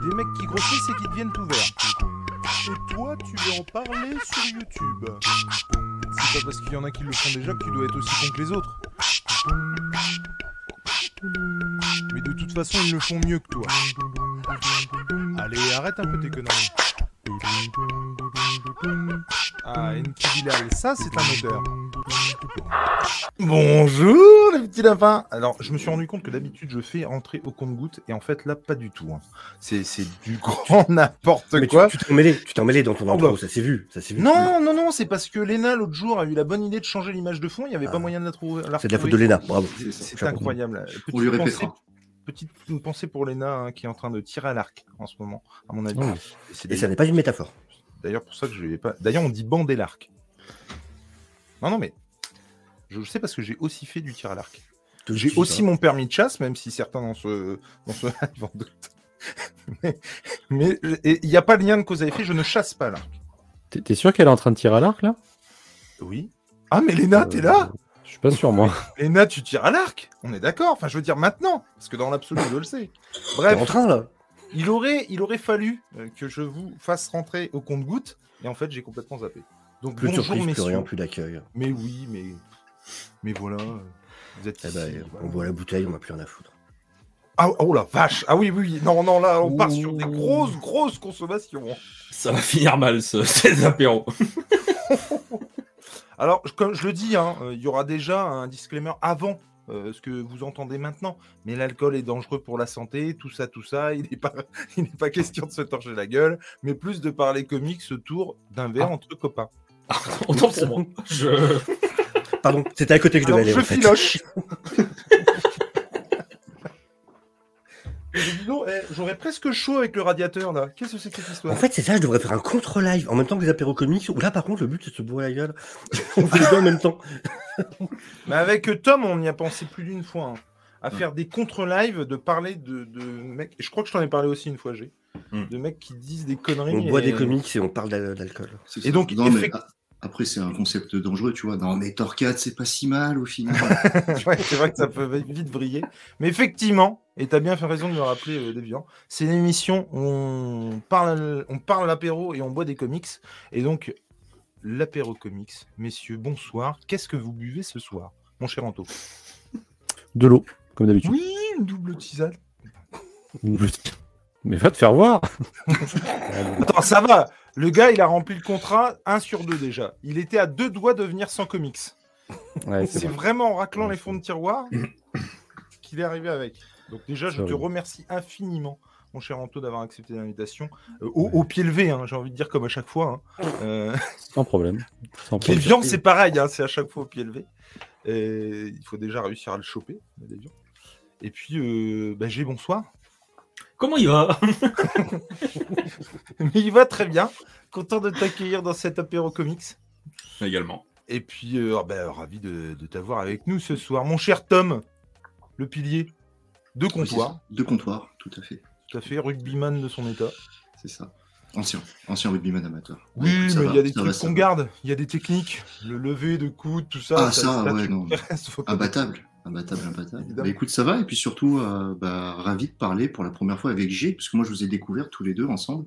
Des mecs qui grossissent et qui deviennent tout verts. Et toi, tu veux en parler sur YouTube C'est pas parce qu'il y en a qui le font déjà que tu dois être aussi con que les autres. Mais de toute façon, ils le font mieux que toi. Allez, arrête un peu tes conneries. Ah, Enki Bilal, ça c'est un odeur. Bonjour les petits lapins Alors, je me suis rendu compte que d'habitude je fais entrer au compte-goutte et en fait là, pas du tout. hein. C'est c'est du grand n'importe tu- quoi. tu t'es emmêlé, tu emmêlé dans ton Oh intro, bah. ça s'est vu, ça s'est vu. Non, non, non, c'est parce que Léna l'autre jour a eu la bonne idée de changer l'image de fond, il n'y avait pas Ah. moyen de la trouver. la C'est de la faute de Léna, bravo. C'est- incroyable. On lui répétera. Petite une pensée pour Léna hein, qui est en train de tirer à l'arc en ce moment, à mon avis. Oui. Et ça n'est pas une métaphore. D'ailleurs, pour ça que je l'ai pas. D'ailleurs, on dit bander l'arc. Non, non, mais je sais parce que j'ai aussi fait du tir à l'arc. J'ai aussi mon permis de chasse, même si certains dans ce dans ce live en doutent. mais il n'y a pas de lien de cause à effet. Je ne chasse pas l'arc. T'es sûr qu'elle est en train de tirer à l'arc là? Oui. Ah, mais Léna, t'es là? Je suis pas sûr moi. Léna, tu tires à l'arc On est d'accord Enfin, je veux dire maintenant, parce que dans l'absolu, je le sais. Bref, en train là il aurait, il aurait fallu euh, que je vous fasse rentrer au compte-goutte, et en fait, j'ai complètement zappé. Donc, Plus de bonjour, surprise, plus messieurs. rien, plus d'accueil. Mais oui, mais. Mais voilà. Vous êtes Eh ici, ben, voilà. on boit la bouteille, on n'a plus rien à foutre. Ah, oh la vache Ah oui, oui, non, non, là, on part sur des grosses, grosses consommations. Ça va finir mal ce, ces apéros. Alors, comme je le dis, hein, euh, il y aura déjà un disclaimer avant euh, ce que vous entendez maintenant. Mais l'alcool est dangereux pour la santé, tout ça, tout ça. Il n'est pas, il n'est pas question de se torcher la gueule, mais plus de parler comics autour d'un verre Ah. entre copains. Autant pour moi. Je... Pardon, c'était à côté que je Alors, devais aller. je en fait. filoche. Eh, J'aurais presque chaud avec le radiateur là. Qu'est-ce que c'est que cette histoire? En fait, c'est ça, je devrais faire un contre-live en même temps que les apéros comics. Où là, par contre, le but, c'est de se bourrer la gueule. on fait les deux en même temps. Mais avec Tom, on y a pensé plus d'une fois. hein, à faire des contre-live, de parler de, de mecs. Je crois que je t'en ai parlé aussi une fois, G. Hmm. De mecs qui disent des conneries. On boit et- des comics et on parle d'al- d'alcool. Et ça. donc, non, mais effect- a- après, c'est un concept dangereux, tu vois. Non, mais Torquade, c'est pas si mal au final. Ouais, c'est vrai que ça peut vite vriller. Mais effectivement, et tu as bien fait raison de me rappeler, euh, Déviant, c'est une émission où on parle, on parle l'apéro et on boit des comics. Et donc, l'apéro comics, messieurs, bonsoir. Qu'est-ce que vous buvez ce soir, mon cher Anto? De l'eau, comme d'habitude. Oui, une double tisane. Mais va te faire voir. Attends, ça va. Le gars, il a rempli le contrat 1 sur 2 déjà. Il était à deux doigts de venir sans comics. Ouais, C'est c'est vrai. vraiment en raclant Ouais, les fonds de tiroir qu'il est arrivé avec. Donc déjà, je te vrai. remercie infiniment, mon cher Anto, d'avoir accepté l'invitation. Euh, au, au pied levé, hein, j'ai envie de dire comme à chaque fois. hein. Euh, Sans problème. Sans viands, c'est pareil, hein, c'est à chaque fois au pied levé. Et il faut déjà réussir à le choper. Et puis, euh, bah, j'ai bonsoir. Comment il va? Mais il va très bien. Content de t'accueillir dans cet apéro comics. Également. Et puis, euh, ah ben, ravi de, de t'avoir avec nous ce soir. Mon cher Tom, le pilier de comptoir. ça. De comptoir, tout à fait. Tout à fait, rugbyman de son état. C'est ça. Ancien, ancien rugbyman amateur. Oui, ça mais il y a des ça trucs ça qu'on garde. Il y a des techniques. Le lever de coude, tout ça. Ah, ça, ouais, tu- non. Imbattable. Imbattable, imbattable. Bah, écoute, ça va. Et puis surtout, euh, bah, ravi de parler pour la première fois avec G, parce que moi, je vous ai découvert tous les deux ensemble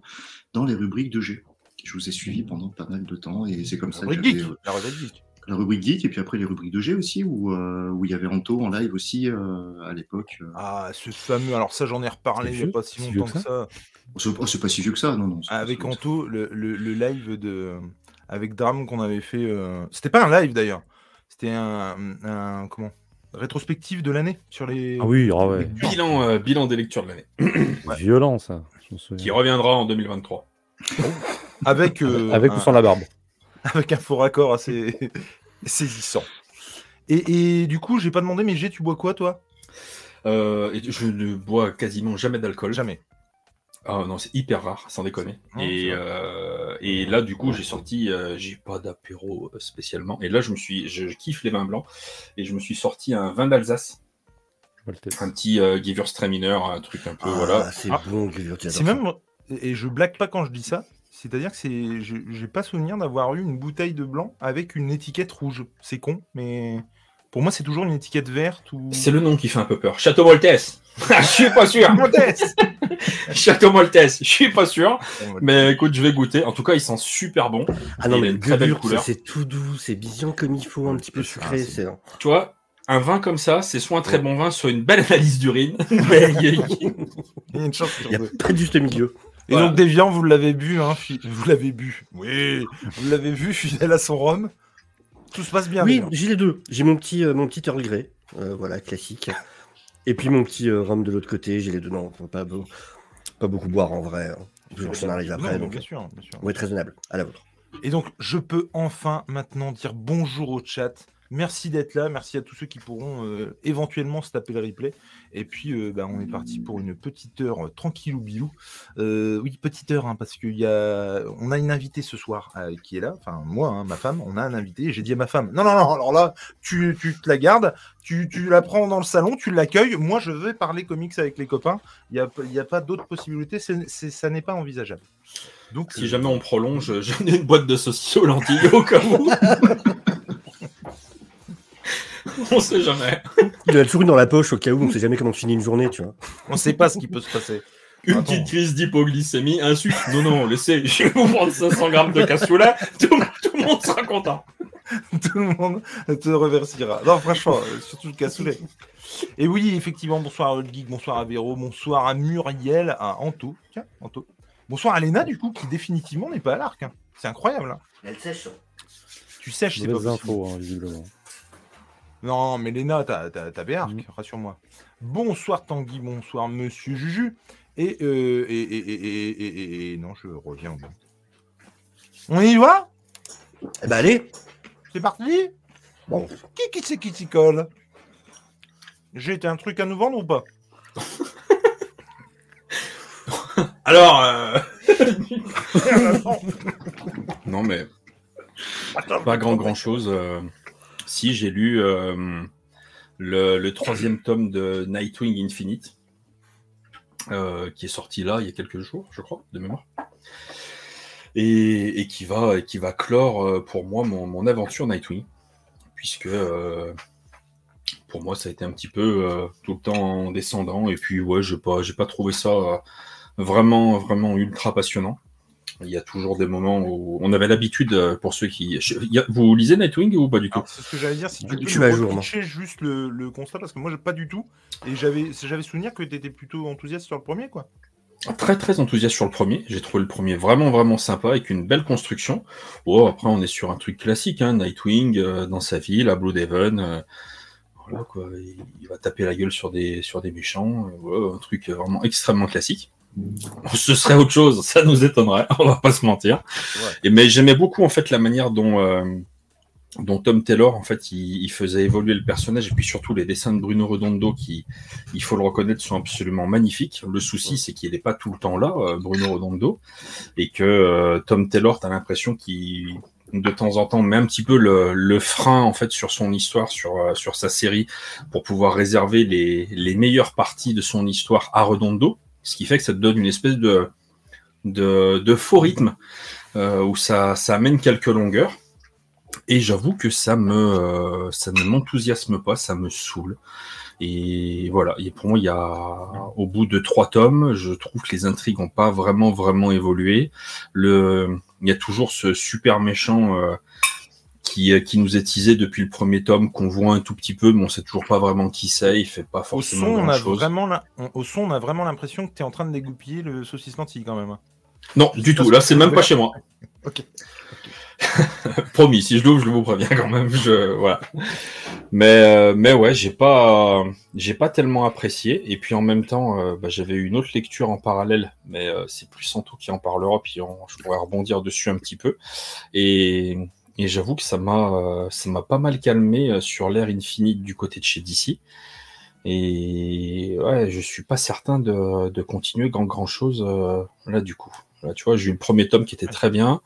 dans les rubriques de G. Je vous ai suivi pendant pas mal de temps et c'est comme ça que j'avais, euh, La rubrique geek. la rubrique geek et puis après les rubriques de G aussi où, euh, où il y avait Anto en live aussi euh, à l'époque. euh. Ah, ce fameux. Alors, ça, j'en ai reparlé il n'y a pas si longtemps que que ça. Oh, c'est oh, c'est pas si vieux que ça, non, non. Avec. Anto, le, le- le live de. avec Drame qu'on avait fait. euh, C'était pas un live d'ailleurs. C'était un, un- comment? Rétrospective de l'année sur les. Ah oui, ah ouais. Bilan, euh, bilan des lectures de l'année, Violent, ça. Je me souviens. qui reviendra en 2023. Avec euh, Avec un, ou sans la barbe. avec un faux raccord assez saisissant. Et, et du coup, j'ai pas demandé, mais G, tu bois quoi toi? Euh, et je ne bois quasiment jamais d'alcool. Jamais. Ah non, c'est hyper rare, sans déconner. Non, et, vrai. euh, et là, du coup, j'ai sorti, euh, j'ai pas d'apéro euh, spécialement. Et là, je me suis, je, je kiffe les vins blancs. Et je me suis sorti un vin d'Alsace, un petit euh, Gewürztraminer, un truc un peu, Ah, voilà. C'est Ah. bon, C'est même et je blague pas quand je dis ça. C'est-à-dire que c'est, je- j'ai pas souvenir d'avoir eu une bouteille de blanc avec une étiquette rouge. C'est con, mais pour moi c'est toujours une étiquette verte ou. C'est le nom qui fait un peu peur. Château Maltese. je suis pas sûr. Modeste Château Maltese. Je suis pas sûr. Mais écoute, je vais goûter. En tout cas, il sent super bon. Ah non, Il a mais une le très belle couleur. c'est tout doux, c'est bien comme il faut, un petit peu sucré. Ah, c'est Tu vois, un vin comme ça, c'est soit un très bon vin, soit une belle analyse d'urine. Mais il y a- une chance sur Il n'y a deux. pas de juste milieu. Et Voilà. donc Deviant, vous l'avez bu, hein, vous l'avez bu. Oui, vous l'avez vu, fidèle à son rhum. Tout se passe bien. Oui, j'ai les deux. J'ai mon petit, euh, mon petit Earl Grey, euh, voilà, classique. Et puis mon petit euh, rhum de l'autre côté, j'ai les deux. Non, faut pas, pas beaucoup boire en vrai. hein. Toujours arrive Non, après, mais donc bien sûr, bien sûr. on très raisonnable. À la vôtre. Et donc, je peux enfin maintenant dire bonjour au chat. Merci d'être là. Merci à tous ceux qui pourront euh, éventuellement se taper le replay. Et puis, euh, bah, on est parti pour une petite heure euh, tranquillou bilou. Euh, oui, petite heure, hein, parce qu'il y a, on a une invitée ce soir qui est là. Enfin, moi, hein, ma femme, on a un invité. J'ai dit à ma femme, non, non, non. Alors là, tu, tu te la gardes, tu, tu la prends dans le salon, tu l'accueilles. Moi, je vais parler comics avec les copains. Il n'y a, il y a pas d'autre possibilité. C'est, c'est- ça n'est pas envisageable. Donc, si jamais on prolonge, j'en ai une boîte de saucisses aux lentilles au cas où. on sait jamais. Il a toujours une dans la poche au cas où on sait jamais comment finit une journée, tu vois. on ne sait pas ce qui peut se passer. Une Attends. petite crise d'hypoglycémie, un sucre. Non, non, laissez, je vais vous prendre 500 grammes de cassoulet. Tout, tout le monde sera content. tout le monde te reversira. Non, franchement, euh, surtout le cassoulet. Et oui, effectivement, bonsoir à Old Geek, bonsoir à Véro, bonsoir à Muriel, à Anto. Tiens, Anto. Bonsoir à Léna, du coup, qui définitivement n'est pas à l'arc. hein. C'est incroyable. hein. Elle sèche. Tu sèches, c'est pas infos, hein, visiblement. Non, mais Léna, t'as t'as- t'as Béarc, Mhm. rassure-moi. Bonsoir Tanguy, bonsoir Monsieur Juju. Et, euh, et, et, et, et, et- et- et- non, je reviens au. On y va? Eh ben allez C'est parti? Bon. Qui qui c'est qui s'y colle? J'ai été un truc à nous vendre ou pas? Alors, euh, non, mais pas grand grand chose. Si j'ai lu euh, le, troisième tome de Nightwing Infinite, euh, qui est sorti là il y a quelques jours, je crois, de mémoire, et, qui va qui va clore euh, pour moi mon, aventure Nightwing, puisque pour moi ça a été un petit peu tout le temps en descendant, et puis ouais, j'ai pas j'ai pas trouvé ça vraiment vraiment ultra passionnant. Il y a toujours des moments où on avait l'habitude, euh, pour ceux qui. je- vous lisez Nightwing ou pas du tout? C'est ce que j'allais dire. Si tu Je peux à jour, juste le, le constat, parce que moi, j'ai pas du tout. Et j'avais j'avais souvenir que tu étais plutôt enthousiaste sur le premier, quoi. Très très enthousiaste sur le premier. J'ai trouvé le premier vraiment vraiment sympa avec une belle construction. Oh, après on est sur un truc classique, hein, Nightwing euh, dans sa ville à Blue Devon. euh, voilà quoi, il, il va taper la gueule sur des sur des méchants. euh, ouais, un truc vraiment extrêmement classique. Ce serait autre chose, ça nous étonnerait, on va pas se mentir. Ouais. Et mais j'aimais beaucoup en fait la manière dont euh, dont Tom Taylor en fait il, il faisait évoluer le personnage et puis surtout les dessins de Bruno Redondo qui il faut le reconnaître sont absolument magnifiques. Le souci c'est qu'il n'est pas tout le temps là euh, Bruno Redondo et que euh, Tom Taylor t'as l'impression qu'il de temps en temps met un petit peu le, le frein en fait sur son histoire sur sur sa série pour pouvoir réserver les les meilleures parties de son histoire à Redondo ce qui fait que ça te donne une espèce de de, de faux rythme euh, où ça ça amène quelques longueurs et j'avoue que ça me euh, ça ne m'enthousiasme pas, ça me saoule. Et voilà, et pour moi, il y a au bout de trois tomes, je trouve que les intrigues n'ont pas vraiment vraiment évolué. Le, il y a toujours ce super méchant euh, qui qui nous est teasé depuis le premier tome, qu'on voit un tout petit peu, mais on sait toujours pas vraiment qui c'est. Il fait pas Au forcément son, on a vraiment la- on- au son, on a vraiment l'impression que tu es en train de dégoupiller le saucisse lentille quand même. hein. Non, du tout. Là, c'est même pas chez moi. Ok. Promis, si je l'ouvre, je vous préviens quand même. Je, voilà. Mais, euh, mais ouais, j'ai pas, j'ai pas tellement apprécié. Et puis en même temps, euh, bah, j'avais eu une autre lecture en parallèle, mais euh, c'est plus Santo qui en parlera, puis on- je pourrais rebondir dessus un petit peu. Et, et j'avoue que ça m'a, ça m'a pas mal calmé euh, sur l'ère infinite du côté de chez DC. Et ouais, je suis pas certain de, de continuer grand grand chose euh, là du coup. Là, tu vois, j'ai eu le premier tome qui était très bien.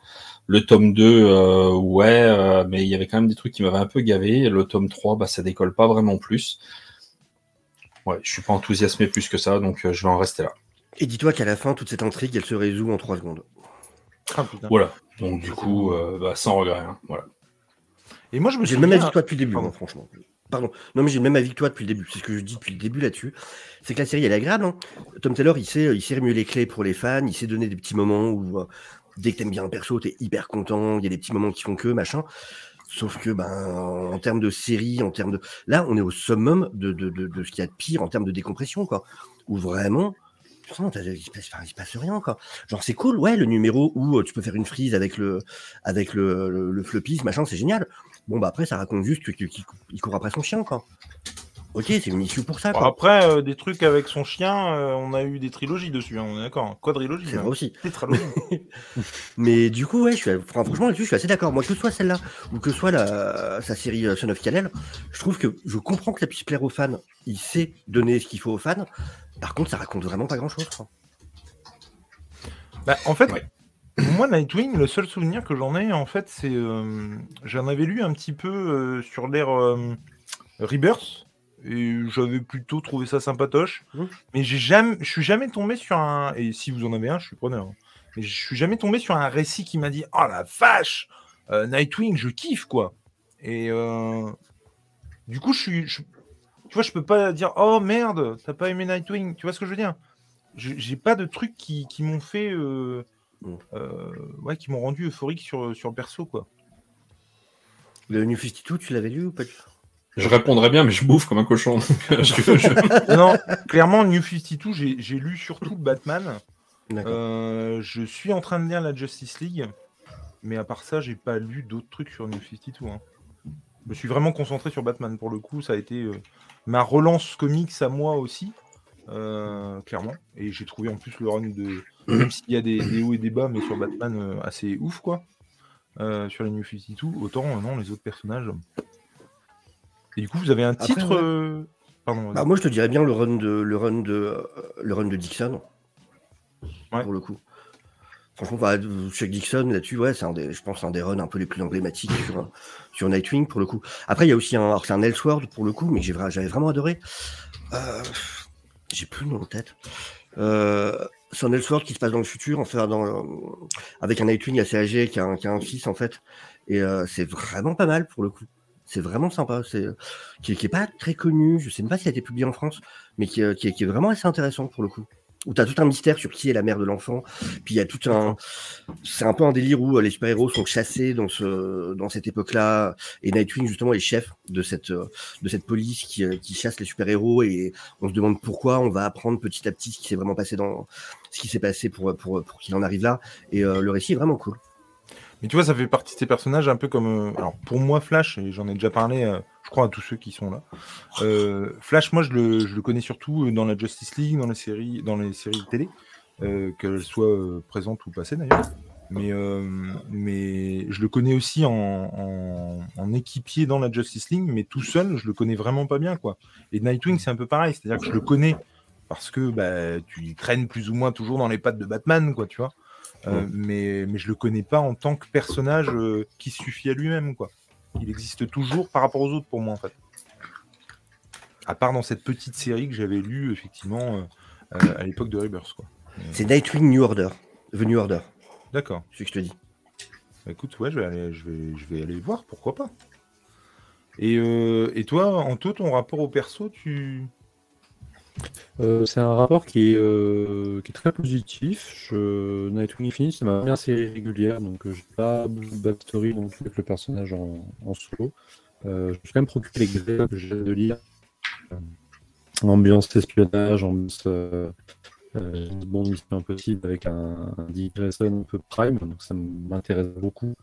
Le tome 2, euh, ouais, euh, mais il y avait quand même des trucs qui m'avaient un peu gavé. Le tome 3, bah, ça décolle pas vraiment plus. Ouais, je suis pas enthousiasmé plus que ça, donc je vais en rester là. Et dis-toi qu'à la fin, toute cette intrigue, elle se résout en 3 secondes. Ah. Voilà. Donc du coup, euh, bah, sans regret. hein. Voilà. Et moi, je me J'ai suis le même avis que toi depuis le début, Pardon. moi, franchement. Pardon. Non, mais j'ai le même avis que toi depuis le début. C'est ce que je dis depuis le début là-dessus. C'est que la série, elle est agréable. hein. Tom Taylor, il sait, il sait remuer les clés pour les fans. Il sait donner des petits moments où, euh, dès que t'aimes bien un perso, t'es hyper content. Il y a des petits moments qui font que, machin. Sauf que, ben, en termes de série, en termes de. Là, on est au summum de, de, de, de ce qu'il y a de pire en termes de décompression, quoi. Où vraiment. Il se, passe, passe rien, quoi. Genre, c'est cool, ouais, le numéro où euh, tu peux faire une frise avec le, avec le, le, floppy, machin, c'est génial. Bon, bah après, ça raconte juste qu'il il court après son chien, quoi. Ok, c'est une issue pour ça, quoi. après, euh, des trucs avec son chien, euh, on a eu des trilogies dessus, hein, on est d'accord. hein. Quadrilogie. C'est même. vrai aussi. Mais du coup, ouais, je suis, enfin, franchement, là-dessus, je suis assez d'accord. Moi, que ce soit celle-là ou que ce soit la, sa série euh, Son of Kal-El, je trouve que je comprends que ça puisse plaire aux fans. Il sait donner ce qu'il faut aux fans. Par contre, ça raconte vraiment pas grand-chose. Bah, en fait, Ouais. moi, Nightwing, le seul souvenir que j'en ai, en fait, c'est. euh, J'en avais lu un petit peu sur l'ère Rebirth. Et j'avais plutôt trouvé ça sympatoche. Mhm. Mais j'ai jamais, je suis jamais tombé sur un. Et si vous en avez un, je suis preneur. hein. Mais je suis jamais tombé sur un récit qui m'a dit Oh la vache euh, Nightwing, je kiffe, quoi. Et. euh, Du coup, je suis. je- Tu vois, je peux pas dire Oh merde, t'as pas aimé Nightwing. Tu vois ce que je veux dire? J'ai pas de trucs qui, qui m'ont fait. euh, Mm. euh, ouais, qui m'ont rendu euphorique sur, sur le perso, quoi. Le New 52, tu l'avais lu ou pas du tout? Je répondrais bien, mais je bouffe comme un cochon. donc, euh, je- je- non, clairement, New 52, j'ai j'ai lu surtout Batman. Euh, je suis en train de lire la Justice League. Mais à part ça, j'ai pas lu d'autres trucs sur New 52. hein. Je me suis vraiment concentré sur Batman pour le coup. Ça a été euh, ma relance comics à moi aussi. euh, clairement. Et j'ai trouvé en plus le run de. Même s'il y a des, des hauts et des bas, mais sur Batman, euh, assez ouf quoi. Euh, sur les New 52. Autant, euh, non, les autres personnages. Et du coup, vous avez un Après, titre. ouais. euh, Pardon. Bah, moi, je te dirais bien le run de, le run de, le run de Dixon. Ouais. Pour le coup. Franchement, bah, Chuck Dixon, là-dessus, ouais, c'est un des, je pense, un des runs un peu les plus emblématiques sur, sur Nightwing, pour le coup. Après, il y a aussi un, alors c'est un Elseworld, pour le coup, mais j'avais vraiment adoré. Euh, j'ai plus le nom en tête. Euh, c'est un Elseworld qui se passe dans le futur, enfin, dans, le- avec un Nightwing assez âgé qui a un, qui a un fils, en fait. Et euh, c'est vraiment pas mal, pour le coup. C'est vraiment sympa. C'est qui, qui est pas très connu. Je sais même pas s'il a été publié en France, mais qui, euh, est, vraiment assez intéressant pour le coup. Où tu as tout un mystère sur qui est la mère de l'enfant. Puis il y a tout un. C'est un peu un délire où euh, les super-héros sont chassés dans, ce, dans cette époque-là. Et Nightwing, justement, est chef de cette, euh, de cette police qui, euh, chasse les super-héros. Et on se demande pourquoi. On va apprendre petit à petit ce qui s'est vraiment passé dans. Ce qui s'est passé pour, pour, pour qu'il en arrive là. Et euh, le récit est vraiment cool. Mais tu vois, ça fait partie de ces personnages un peu comme. euh, alors, pour moi, Flash, et j'en ai déjà parlé, euh, je crois, à tous ceux qui sont là. euh, Flash, moi, je le, je le connais surtout dans la Justice League, dans les séries, dans les séries de télé, qu'elles soient présentes ou passées d'ailleurs. Mais, mais je le connais aussi en, en, en équipier dans la Justice League, mais tout seul, je le connais vraiment pas bien, quoi. Et Nightwing, c'est un peu pareil, c'est-à-dire que je le connais parce que bah, tu traînes plus ou moins toujours dans les pattes de Batman, quoi, tu vois. Euh, mais, mais je le connais pas en tant que personnage euh, qui suffit à lui-même, quoi. Il existe toujours par rapport aux autres pour moi, en fait. À part dans cette petite série que j'avais lue, effectivement, euh, à l'époque de Rebirth, quoi. C'est Nightwing New Order. The New Order, D'accord. c'est ce que je te dis. Bah, écoute, ouais, je vais aller, je vais, je vais aller voir, pourquoi pas. Et, et toi, Anto, ton rapport au perso, tu. Euh, c'est un rapport qui est, euh, très positif. Nightwing Infinite, c'est ma première série régulière, donc euh, j'ai pas beaucoup de backstory avec le personnage en, solo. Euh, je me suis quand même procuré les grès que j'ai de lire. Ambiance espionnage, ambiance Bond Mission Impossible avec un, un Dick Grayson un peu prime, donc ça m'intéresse beaucoup.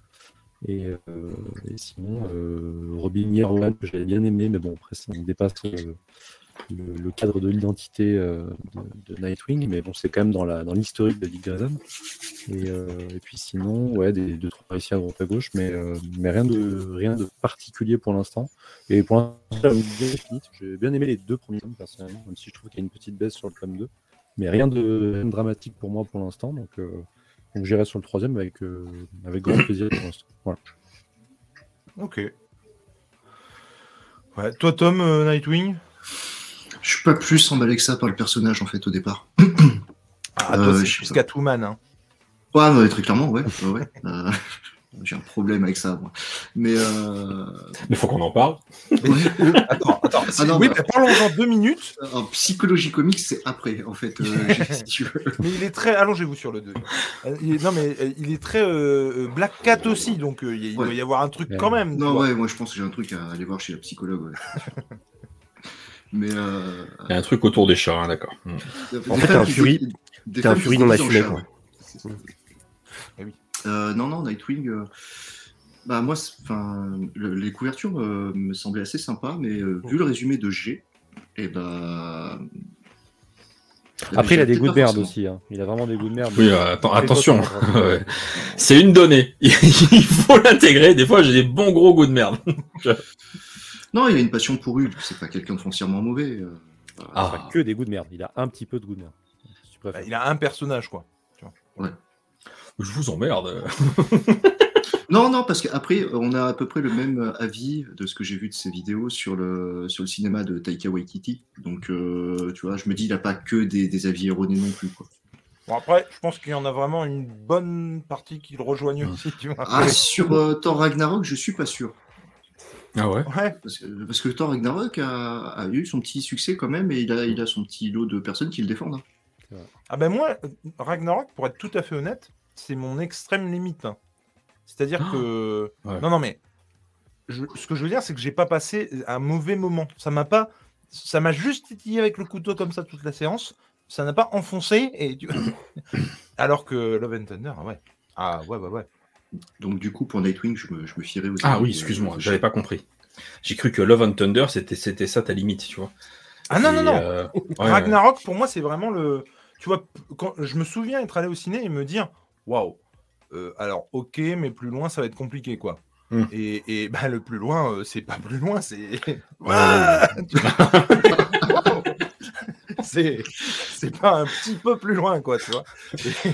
Et, sinon, Robin Year One, que j'avais bien aimé, mais bon, après, ça dépasse euh, le, cadre de l'identité euh, de, Nightwing, mais bon, c'est quand même dans la dans l'historique de Dick Grayson. Et, euh, et puis sinon, ouais, des deux trois ici à droite à gauche, mais euh, mais rien de rien de particulier pour l'instant. Et pour l'instant. J'ai bien aimé les deux premiers personnellement, même si je trouve qu'il y a une petite baisse sur le tome 2. Mais rien de, dramatique pour moi pour l'instant, donc, donc j'irai sur le troisième avec avec grand plaisir pour l'instant. Voilà. Ok. Ouais. Toi, Tom, Nightwing? Je suis pas plus emballé que ça par le personnage en fait au départ. Ah, Euh, toi, c'est plus. Catwoman. Hein. Ouais, mais très clairement, ouais. ouais, ouais. Euh, J'ai un problème avec ça, moi. Mais euh... Il faut qu'on en parle. Attends, attends. Ah non, oui, bah- mais parlons-en deux minutes. en psychologie comique, c'est après, en fait. euh, si tu veux. Mais il est très. Allongez-vous sur le 2. non, mais euh, il est très euh, euh, Black Cat aussi, donc euh, il Ouais. doit y avoir un truc Ouais. quand même. Non, ouais, moi je pense que j'ai un truc à aller voir chez la psychologue. Ouais. Mais euh... Il y a un truc autour des chats, hein, d'accord. Hmm. En fait, t'es un furie- t'es un furie non assumé, ça. Eh oui. Euh, non, non, Nightwing. euh, Bah moi, enfin, le- les couvertures euh, me semblaient assez sympas, mais euh, vu le résumé de G, et bah. Après, il a des goûts de merde aussi. hein. Il a vraiment des goûts de merde. Oui, euh, atten- attention. C'est une donnée. Il faut l'intégrer. Des fois, j'ai des bons gros goûts de merde. Non, il a une passion pour Hulk. C'est pas quelqu'un de foncièrement mauvais. euh. Il a que des goûts de merde. Il a un petit peu de goût de merde. Si tu Bah, il a un personnage, quoi. Je vous emmerde. Non, non, parce qu'après, on a à peu près le même euh, avis de ce que j'ai vu de ses vidéos sur le, sur le cinéma de Taika Waititi. Donc, euh, tu vois, je me dis, il a pas que des, des avis erronés non plus. Quoi. Bon, après, je pense qu'il y en a vraiment une bonne partie qui le rejoignent aussi, tu vois. Ah, sur euh, Thor Ragnarok, je suis pas sûr. Ah ouais. Ouais. Parce que, parce que Thor Ragnarok a, a eu son petit succès quand même et il a, il a son petit lot de personnes qui le défendent. hein. Ah ben moi, Ragnarok, pour être tout à fait honnête, c'est mon extrême limite. hein. C'est-à-dire que... Ouais. Non, non, mais... je- Ce que je veux dire, c'est que j'ai pas passé un mauvais moment. Ça m'a pas... Ça m'a juste titillé avec le couteau comme ça toute la séance. Ça n'a pas enfoncé. Et tu- Alors que Love and Thunder, ouais. Ah ouais, ouais, ouais. Donc, du coup, pour Nightwing, je me, je me fierais aux Ah oui, euh, excuse-moi, j'avais pas compris. J'ai cru que Love and Thunder, c'était c'était ça ta limite, tu vois. Ah non, non, non. euh, ouais. Ragnarok, pour moi, c'est vraiment le. Tu vois, quand je me souviens être allé au ciné et me dire, waouh. euh, alors, ok, mais plus loin, ça va être compliqué, quoi. Hmm. Et, et bah, le plus loin, euh, c'est pas plus loin, c'est. ouais, Ah. c'est c'est pas un petit peu plus loin, quoi, tu vois.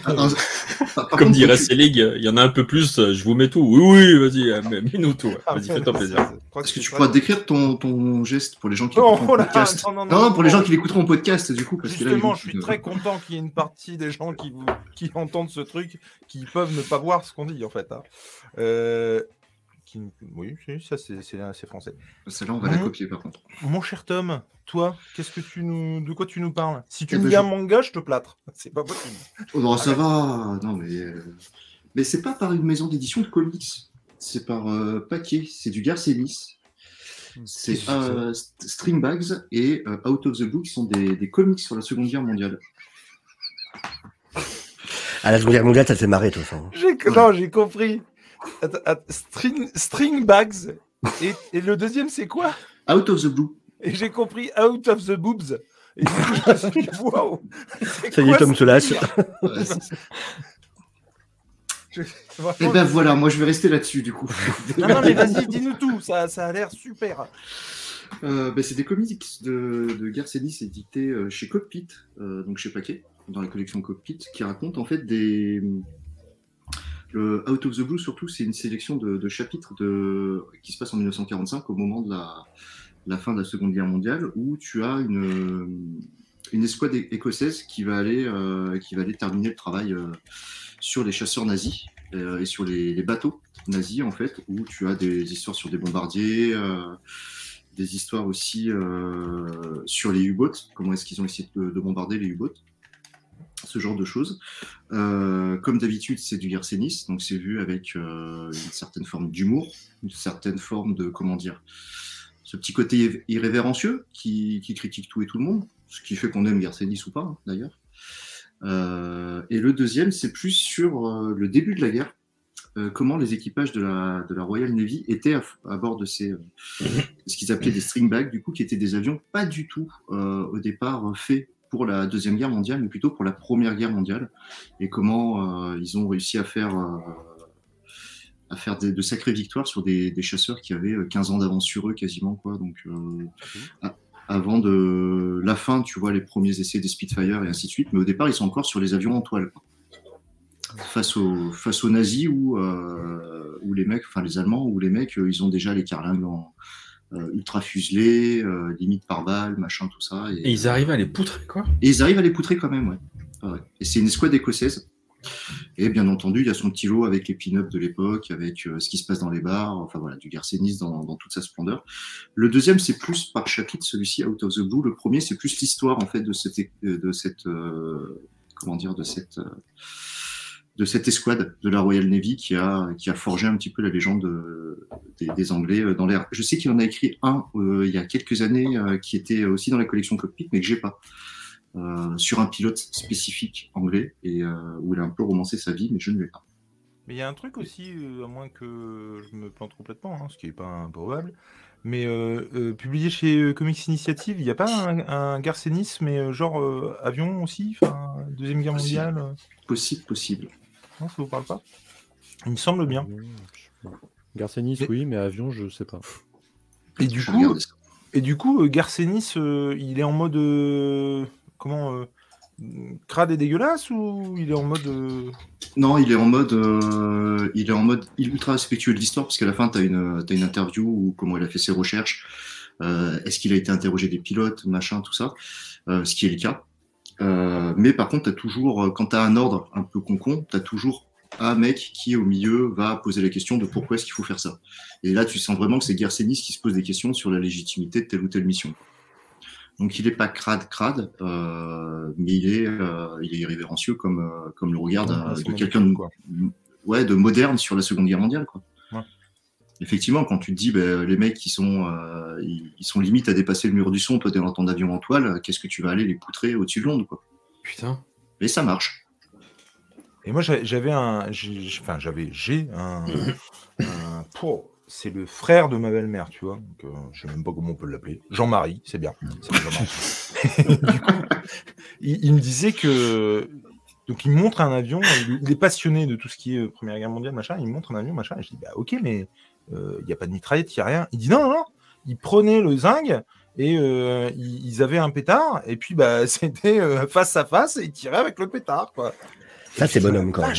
Ah, non, Comme dirait Selig, il y en a un peu plus, euh, je vous mets tout. Oui, oui, vas-y, euh, mets- mets-nous tout. Ah, Vas-y, fais-toi non, plaisir. Est-ce que tu pas- pourras décrire ton, ton geste pour les gens qui Non, écouteront oh le là, podcast non, non, non, non, pour les non. gens qui l'écouteront au podcast, du coup, parce que là, Justement, je suis vont- très content qu'il y ait une partie des gens qui, vous, qui entendent ce truc, qui peuvent ne pas voir ce qu'on dit, en fait. hein. Euh, qui- Oui, ça, c'est français. Celle-là, on va la copier par contre. Mon cher Tom, toi, qu'est-ce que tu nous, de quoi tu nous parles? Si tu Eh me ben, dis un je- manga, je te plâtre. C'est pas possible. Oh non, ça va. Non, mais euh, mais c'est pas par une maison d'édition de comics. C'est par euh, paquet. C'est du Garcenis. C'est euh, St- String Bags et euh, Out of the Blue qui sont des, des comics sur la Seconde Guerre mondiale. À la Seconde Guerre mondiale, ça te fait marrer, toi, ça. hein. Non, j'ai compris. Attends, attends, string, string bags. Et, et le deuxième, c'est quoi? Out of the Blue. Et j'ai compris out of the boobs. Et du coup, je me suis dit, waouh c'est Ça y est, Tom se lâche. Ouais, Je- Et vraiment, ben je- voilà, moi je vais rester là-dessus du coup. Non, non, mais vas-y, dis-nous tout. Ça, ça a l'air super. Euh, ben, c'est des comics de, de Garcenis édités euh, chez Cockpit, euh, donc chez Paquet, dans la collection Cockpit, qui racontent en fait des. Out of the Blue, surtout, c'est une sélection de, chapitres de... qui se passe en 1945, au moment de la, fin de la Seconde Guerre mondiale, où tu as une, une escouade écossaise qui va aller, euh, qui va aller terminer le travail euh, sur les chasseurs nazis euh, et sur les, bateaux nazis, en fait, où tu as des histoires sur des bombardiers. des histoires aussi sur les U-boats, comment est-ce qu'ils ont essayé de, de bombarder les U-boats, ce genre de choses. Euh, comme d'habitude, c'est du Garcenis, donc c'est vu avec euh, une certaine forme d'humour, une certaine forme de, comment dire, ce petit côté irré- irrévérencieux qui, critique tout et tout le monde, ce qui fait qu'on aime Garcenis ou pas, hein, d'ailleurs. Euh, et le deuxième, c'est plus sur le début de la guerre, comment les équipages de la, Royal Navy étaient à, bord de ces ce qu'ils appelaient des stringbags, du coup, qui étaient des avions pas du tout au départ faits pour la deuxième guerre mondiale, mais plutôt pour la première guerre mondiale, et comment euh, ils ont réussi à faire euh, à faire des- de sacrées victoires sur des, des chasseurs qui avaient euh, 15 ans d'avance sur eux quasiment quoi. Donc euh, avant de la fin, tu vois les premiers essais des Spitfire et ainsi de suite, mais au départ ils sont encore sur les avions en toile. quoi. Face aux face aux nazis euh, où les mecs, enfin les Allemands, où les mecs euh, ils ont déjà les carlingues en euh, ultra fuselés, euh, limite par balle, machin tout ça. Et ils arrivent à les poutrer, quoi. Et ils arrivent à les poutrer quand même, ouais. Ouais. Et c'est une escouade écossaise. Et bien entendu, il y a son petit lot avec les pin-ups de l'époque, avec euh, ce qui se passe dans les bars, enfin voilà, du garcénisme dans, dans toute sa splendeur. Le deuxième, c'est plus par chapitre, celui-ci, Out of the Blue. Le premier, c'est plus l'histoire, en fait, de cette, de cette, euh, comment dire, de cette, euh, de cette escouade de la Royal Navy qui a, qui a forgé un petit peu la légende euh, des, des Anglais euh, dans l'air. Je sais qu'il en a écrit un euh, il y a quelques années euh, qui était aussi dans la collection Cockpit, mais que j'ai pas. Euh, sur un pilote spécifique anglais et où il a un peu romancé sa vie, mais je ne l'ai pas. Mais il y a un truc aussi, à moins que je me plante complètement, hein, ce qui n'est pas improbable, mais publié chez Comics Initiative, il n'y a pas un, un mais genre avion aussi, Deuxième Guerre mondiale Possible, possible. Non, ça vous parle pas Il me semble bien. Garcenis, Mais- oui, mais avion, je sais pas. Et du Je coup, ça. et du coup euh, Garcenis, euh, il est en mode. euh, comment euh, Crade et dégueulasse ou il est en mode. euh, Non, il est en mode, euh, il est en mode ultra respectueux de l'histoire parce qu'à la fin, tu as une, t'as une interview où comment il a fait ses recherches, euh, est-ce qu'il a été interrogé des pilotes, machin, tout ça, euh, ce qui est le cas. Euh, mais par contre, as toujours, euh, quand tu as un ordre un peu concon, tu as toujours un mec qui au milieu va poser la question de pourquoi est-ce qu'il faut faire ça. Et là, tu sens vraiment que c'est Garcenis qui se pose des questions sur la légitimité de telle ou telle mission. Donc il est pas crade crade, euh, mais il est, euh, il est irrévérencieux comme, euh, comme le c'est de quelqu'un de, ouais, de moderne sur la Seconde Guerre mondiale. Quoi. Effectivement, quand tu te dis, ben, les mecs qui sont, euh, ils, ils sont limite à dépasser le mur du son, toi t'es dans ton avion en toile, qu'est-ce que tu vas aller les poutrer au-dessus de Londres quoi. Putain. Mais ça marche. Et moi, j'a- j'avais un. Enfin, j'avais. J'ai un. un- pour- C'est le frère de ma belle-mère, tu vois. Donc, euh, je sais même pas comment on peut l'appeler. Jean-Marie, c'est bien. C'est Jean-Marie. du coup, il, il me disait que. Donc, il montre un avion. Il, est passionné de tout ce qui est euh, Première Guerre mondiale, machin. Il montre un avion, machin. Et je dis, bah, ok, mais euh, il n'y a pas de mitraillette, il n'y a rien. Il dit, non, non, non. Il prenait le zinc et euh, ils, avaient un pétard. Et puis, bah, c'était euh, face à face et ils tiraient avec le pétard, quoi. Ça, c'est bonhomme, quand même.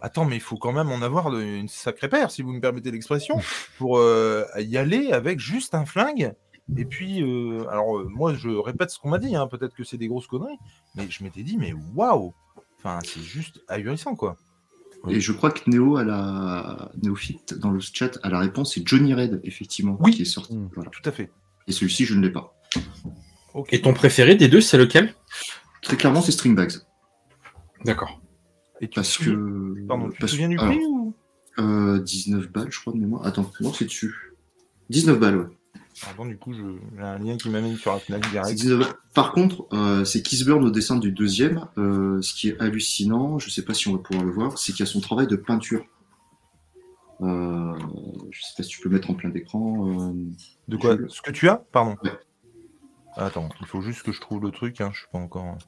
Attends, mais il faut quand même en avoir de- une sacrée paire, si vous me permettez l'expression, pour euh, y aller avec juste un flingue. Et puis, euh, alors euh, moi, je répète ce qu'on m'a dit, hein, peut-être que c'est des grosses conneries, mais je m'étais dit, mais waouh Enfin, c'est juste ahurissant, quoi. Et je crois que Néo à la Néophyte dans le chat à la réponse c'est Johnny Red effectivement Oui. qui est sorti. Mm. Voilà. Tout à fait. Et celui-ci je ne l'ai pas. Ok. Et ton préféré des deux, c'est lequel? Très clairement c'est Stringbags D'accord. Et tu te parce souviens- que Pardon, tu te parce- souviens du alors, prix ou? euh, 19 balles je crois de mémoire. Attends non c'est dessus. 19 balles ouais. Pardon, du coup, je- j'ai un lien qui m'amène sur la Fnac C'est direct. 19 balles. Par contre euh, c'est Kisburn au dessin du deuxième. Euh, ce qui est hallucinant, je sais pas si on va pouvoir le voir, c'est qu'il y a son travail de peinture. Euh, je sais pas si tu peux mettre en plein d'écran. De quoi je- Ce que tu as Pardon. Ouais. Attends, il faut juste que je trouve le truc, hein, je suis pas encore.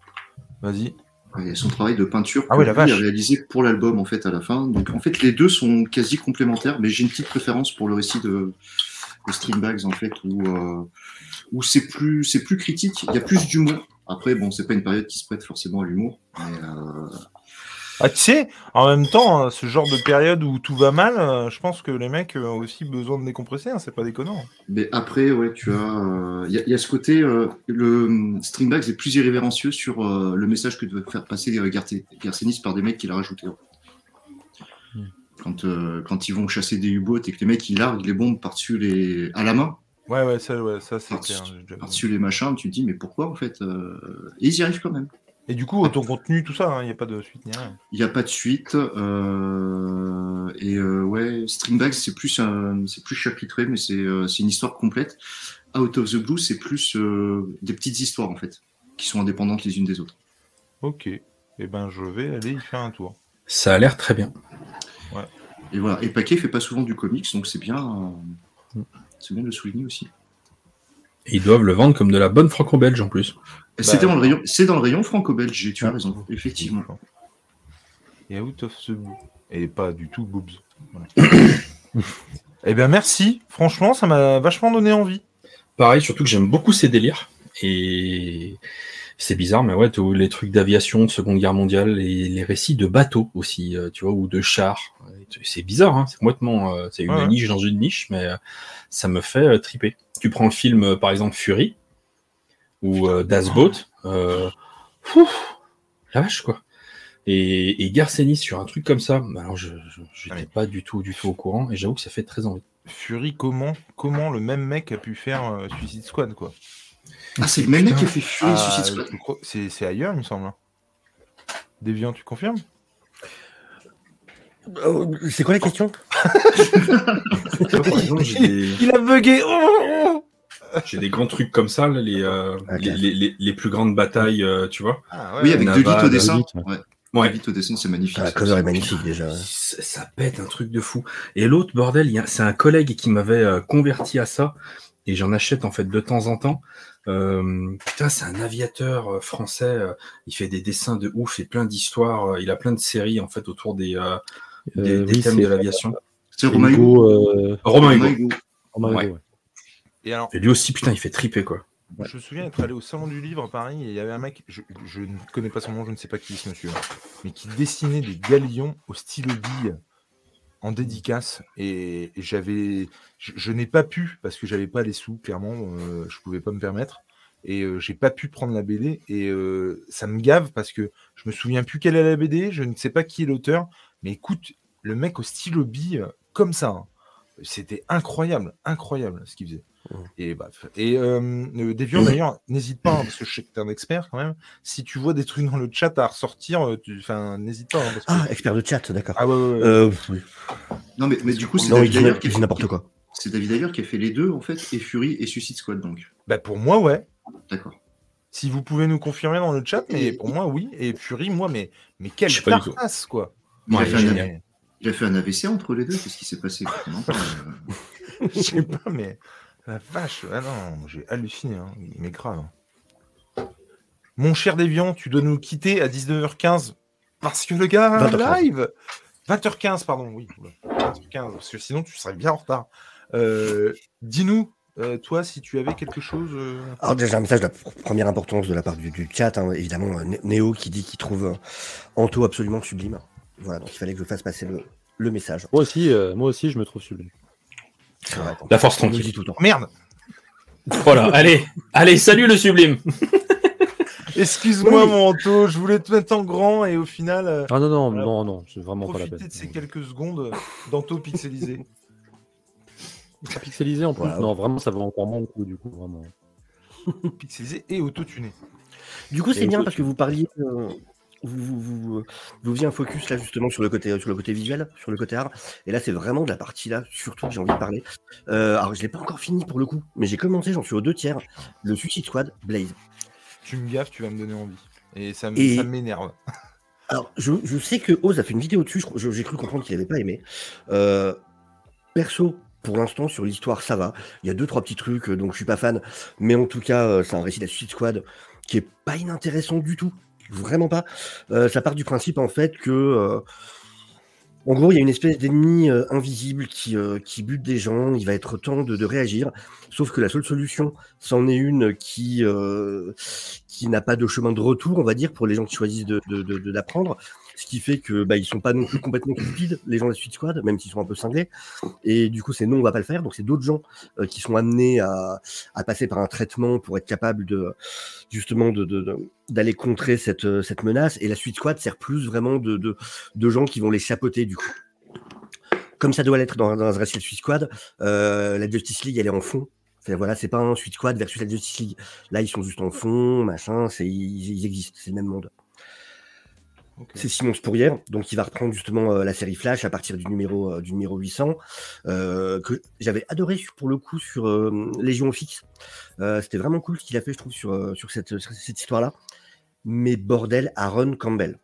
Vas-y. Il y a son travail de peinture Ah que ouais, la lui a réalisé pour l'album en fait à la fin. Donc en fait les deux sont quasi complémentaires, mais j'ai une petite préférence pour le récit de, de Stringbags en fait où euh, où c'est plus c'est plus critique, il y a plus d'humour. Après bon c'est pas une période qui se prête forcément à l'humour, mais euh, Ah, tu sais, en même temps, euh, ce genre de période où tout va mal, euh, je pense que les mecs ont aussi besoin de décompresser, hein, c'est pas déconnant. mais après ouais tu as euh, il y, a- il y a ce côté le Stringbags est plus irrévérencieux sur le message que devait faire passer Garcenis par des mecs qu'il a rajouté. en fait. Quand, euh, quand ils vont chasser des U-boats et que les mecs ils larguent les bombes par-dessus les à la main, Ouais, ouais, ça, ouais, ça c'est Par-dessus- clair. j'ai déjà vu. par-dessus les machins, tu te dis mais pourquoi en fait euh, Et ils y arrivent quand même. Et du coup, ton contenu, tout ça, il n'y a pas de suite ni rien. Il n'y a pas de suite. euh, et euh, ouais, Stringbags c'est plus un- c'est plus chapitré, mais c'est euh, c'est une histoire complète. Out of the Blue c'est plus euh, des petites histoires en fait, qui sont indépendantes les unes des autres. Ok. Eh ben, je vais aller y faire un tour. Ça a l'air très bien. Et voilà. Et Paquet fait pas souvent du comics, donc c'est bien, Mm. euh, c'est bien de le souligner aussi. Et ils doivent le vendre comme de la bonne franco-belge en plus. C'était Bah, dans le rayon, c'est dans le rayon franco-belge. Tu as raison, effectivement. Et out of the blue. Et pas du tout boobs. Eh bien, merci. Franchement, ça m'a vachement donné envie. Pareil, surtout que j'aime beaucoup ces délires. Et c'est bizarre, mais ouais, tous les trucs d'aviation, de Seconde Guerre mondiale, et les récits de bateaux aussi, euh, tu vois, ou de chars. C'est bizarre, hein, c'est complètement, euh, c'est une Ouais, niche dans une niche, mais euh, ça me fait triper. Tu prends le film, par exemple, Fury, ou Das Boat, euh, ouf, la vache, quoi. Et, et Garcenis sur un truc comme ça, alors je n'étais pas du tout, du tout au courant, et j'avoue que ça fait très envie. Fury, comment, comment le même mec a pu faire euh, Suicide Squad, quoi? Ah, c'est le même mec qui a fait Fury Ah, Suicide Squad. C'est c'est ailleurs, il me semble. hein. Déviant, tu confirmes? Euh, c'est quoi la question Il a bugué oh J'ai des grands trucs comme ça, là, les, euh, les, les- les- les plus grandes batailles, euh, tu vois. Ah, ouais, Oui, avec Naval, De Ligt au dessin. Ouais. Ouais. Au dessin, c'est magnifique. Ah, La ça cover est magnifique déjà. ouais. Ça, ça pète un truc de fou. Et l'autre, bordel, il y a- c'est un collègue qui m'avait converti à ça, et j'en achète en fait de temps en temps. Euh, putain, c'est un aviateur euh, français, euh, il fait des dessins de ouf et plein d'histoires, il a plein de séries en fait autour des, euh, des, Euh, des oui, thèmes de l'aviation. C'est Romain Hugo. Euh, Romain Hugo. Hugo. Romain Ouais. Hugo, ouais. Et alors, Et lui aussi, putain, il fait triper quoi. Ouais. je me souviens être allé au salon du livre à Paris et il y avait un mec, je, je ne connais pas son nom, je ne sais pas qui est ce monsieur, mais qui dessinait des galions au stylo bille en dédicace et, j'avais, je, n'ai pas pu parce que j'avais pas les sous, clairement, euh, je pouvais pas me permettre. Et euh, j'ai pas pu prendre la BD et euh, ça me gave parce que je me souviens plus quelle est la BD, je ne sais pas qui est l'auteur, mais écoute, le mec au stylo bille comme ça, hein, c'était incroyable, incroyable ce qu'il faisait. Et bref. Et euh, euh, Deviant, d'ailleurs, n'hésite pas, hein, parce que je sais que tu es un expert quand même. Si tu vois des trucs dans le chat à ressortir, euh, tu- enfin, n'hésite pas. hein, parce que- Ah, expert de chat, d'accord. Ah ouais, ouais, ouais. Euh, oui. Non, mais, mais du coup, c'est David qui n'importe quoi. C'est David Ayer qui a fait les deux, en fait, et Fury et Suicide Squad, donc. Bah, pour moi, ouais. D'accord. Si vous pouvez nous confirmer dans le chat, mais pour moi, oui. Et Fury, moi, mais, mais quelle carcasse, quoi. Il, a fait un, génial. il a fait un AVC entre les deux, qu'est-ce qui s'est passé. Je sais pas, mais la vache. Ah non, j'ai halluciné. Hein. Mais grave. hein. Mon cher Déviant, tu dois nous quitter à 19h15 parce que le gars a un 20h15. live. 20h15, pardon, oui. oula, 20h15, parce que sinon tu serais bien en retard. Euh, Dis-nous, euh, toi, si tu avais quelque chose. euh, Alors déjà un message de la pr- première importance de la part du, du chat, hein, évidemment euh, Né- Néo qui dit qu'il trouve euh, Anto absolument sublime. Voilà, donc il fallait que je fasse passer le, le message. Moi aussi, euh, moi aussi, je me trouve sublime. La force tranquille. dit tout le temps. Merde Voilà, allez, allez, salut le sublime. Excuse-moi, Oui. mon Anto, je voulais te mettre en grand et au final, euh, Ah non, non, Voilà. non, non, c'est vraiment pas la peine. de ces quelques secondes d'Anto pixelisé. Pixelisé en plus, Voilà. non, vraiment, ça va encore moins le coup, du coup, vraiment. pixelisé et autotuné. Du coup, c'est bien parce que vous parliez, euh, vous, vous, vous, un focus là justement sur le côté, sur le côté visuel, sur le côté art. Et là, c'est vraiment de la partie là, surtout que j'ai envie de parler. Euh, alors, je l'ai pas encore fini pour le coup, mais j'ai commencé, j'en suis aux deux tiers. Le Suicide Squad, Blaze. Tu me gaffes, tu vas me donner envie. Et ça me- Et- m'énerve. Alors, je, je sais que Oz a fait une vidéo dessus, j'ai cru comprendre qu'il n'avait pas aimé. Euh, perso, pour l'instant, sur l'histoire, ça va. Il y a deux, trois petits trucs, euh, donc je suis pas fan. Mais en tout cas, euh, c'est un récit de la Suicide Squad qui est pas inintéressant du tout. Vraiment pas. Euh, ça part du principe, en fait, que. euh, en gros, il y a une espèce d'ennemi euh, invisible qui, qui bute des gens. Il va être temps de, réagir. Sauf que la seule solution, c'en est une qui, qui n'a pas de chemin de retour, on va dire, pour les gens qui choisissent de. Ce qui fait que bah, ils sont pas non plus complètement stupides, les gens de la Suite Squad, même s'ils sont un peu cinglés. Et du coup, c'est non, on va pas le faire. Donc, c'est d'autres gens euh, qui sont amenés à, à passer par un traitement pour être capables de justement de, d'aller contrer cette, euh, cette menace. Et la Suite Squad sert plus vraiment de, de, de gens qui vont les chapeauter du coup. Comme ça doit l'être dans, dans un récit de Suite Squad, euh, la Justice League, elle est en fond. Voilà, c'est pas un Suite Squad versus la Justice League. Là, ils sont juste en fond, machin, c'est, ils, ils existent, c'est le même monde. C'est Simon Spourrière, donc il va reprendre justement euh, la série Flash à partir du numéro, euh, du numéro 800, euh, que j'avais adoré pour le coup sur Légion Fixe. C'était vraiment cool ce qu'il a fait, je trouve, sur, sur cette, sur cette histoire-là. Mais bordel, Aaron Campbell.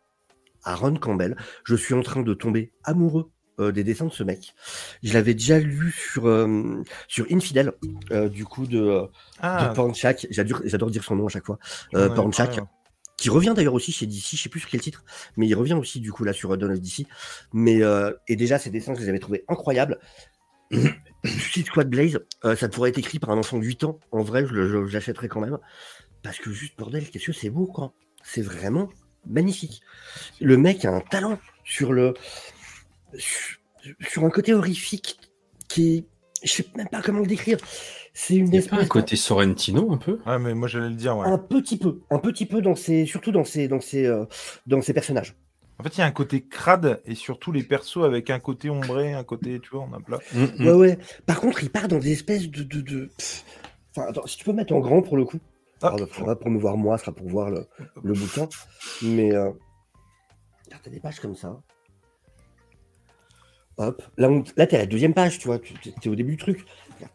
Aaron Campbell, je suis en train de tomber amoureux des dessins de ce mec. Je l'avais déjà lu sur, euh, sur Infidel, euh, du coup, de, de Ah, Pornchak. J'adore dire son nom à chaque fois. Euh, Pornchak, ouais. Qui revient d'ailleurs aussi chez DC, je sais plus sur quel titre, mais il revient aussi du coup là sur of DC. Mais, euh, et déjà, ces dessins, je les avais trouvés incroyables. Suicide Squad Blaze, euh, ça pourrait être écrit par un enfant de 8 ans. En vrai, je, l'achèterais quand même. Parce que juste, bordel, qu'est-ce que c'est beau, quoi. C'est vraiment magnifique. Le mec a un talent sur le. sur, sur un côté horrifique qui est. Je sais même pas comment le décrire. C'est une a pas un espèce. côté Sorrentino un peu? Ah, mais moi j'allais le dire, ouais. Un petit peu, un petit peu dans ses, surtout dans ses, dans ses, euh, dans ses personnages. En fait, il y a un côté crade et surtout les persos avec un côté ombré, un côté, tu vois, on a plein. Mm, mm. Ouais, ouais. Par contre, il part dans des espèces de, de, de- pff. Enfin, attends, si tu peux mettre en grand pour le coup. Ah. Alors, faudra pour me voir moi, ce sera pour voir le, le bouquin. Mais euh... regarde, t'as des pages comme ça. Hop. Là, on... là t'es à la deuxième page, tu vois. Tu es au début du truc.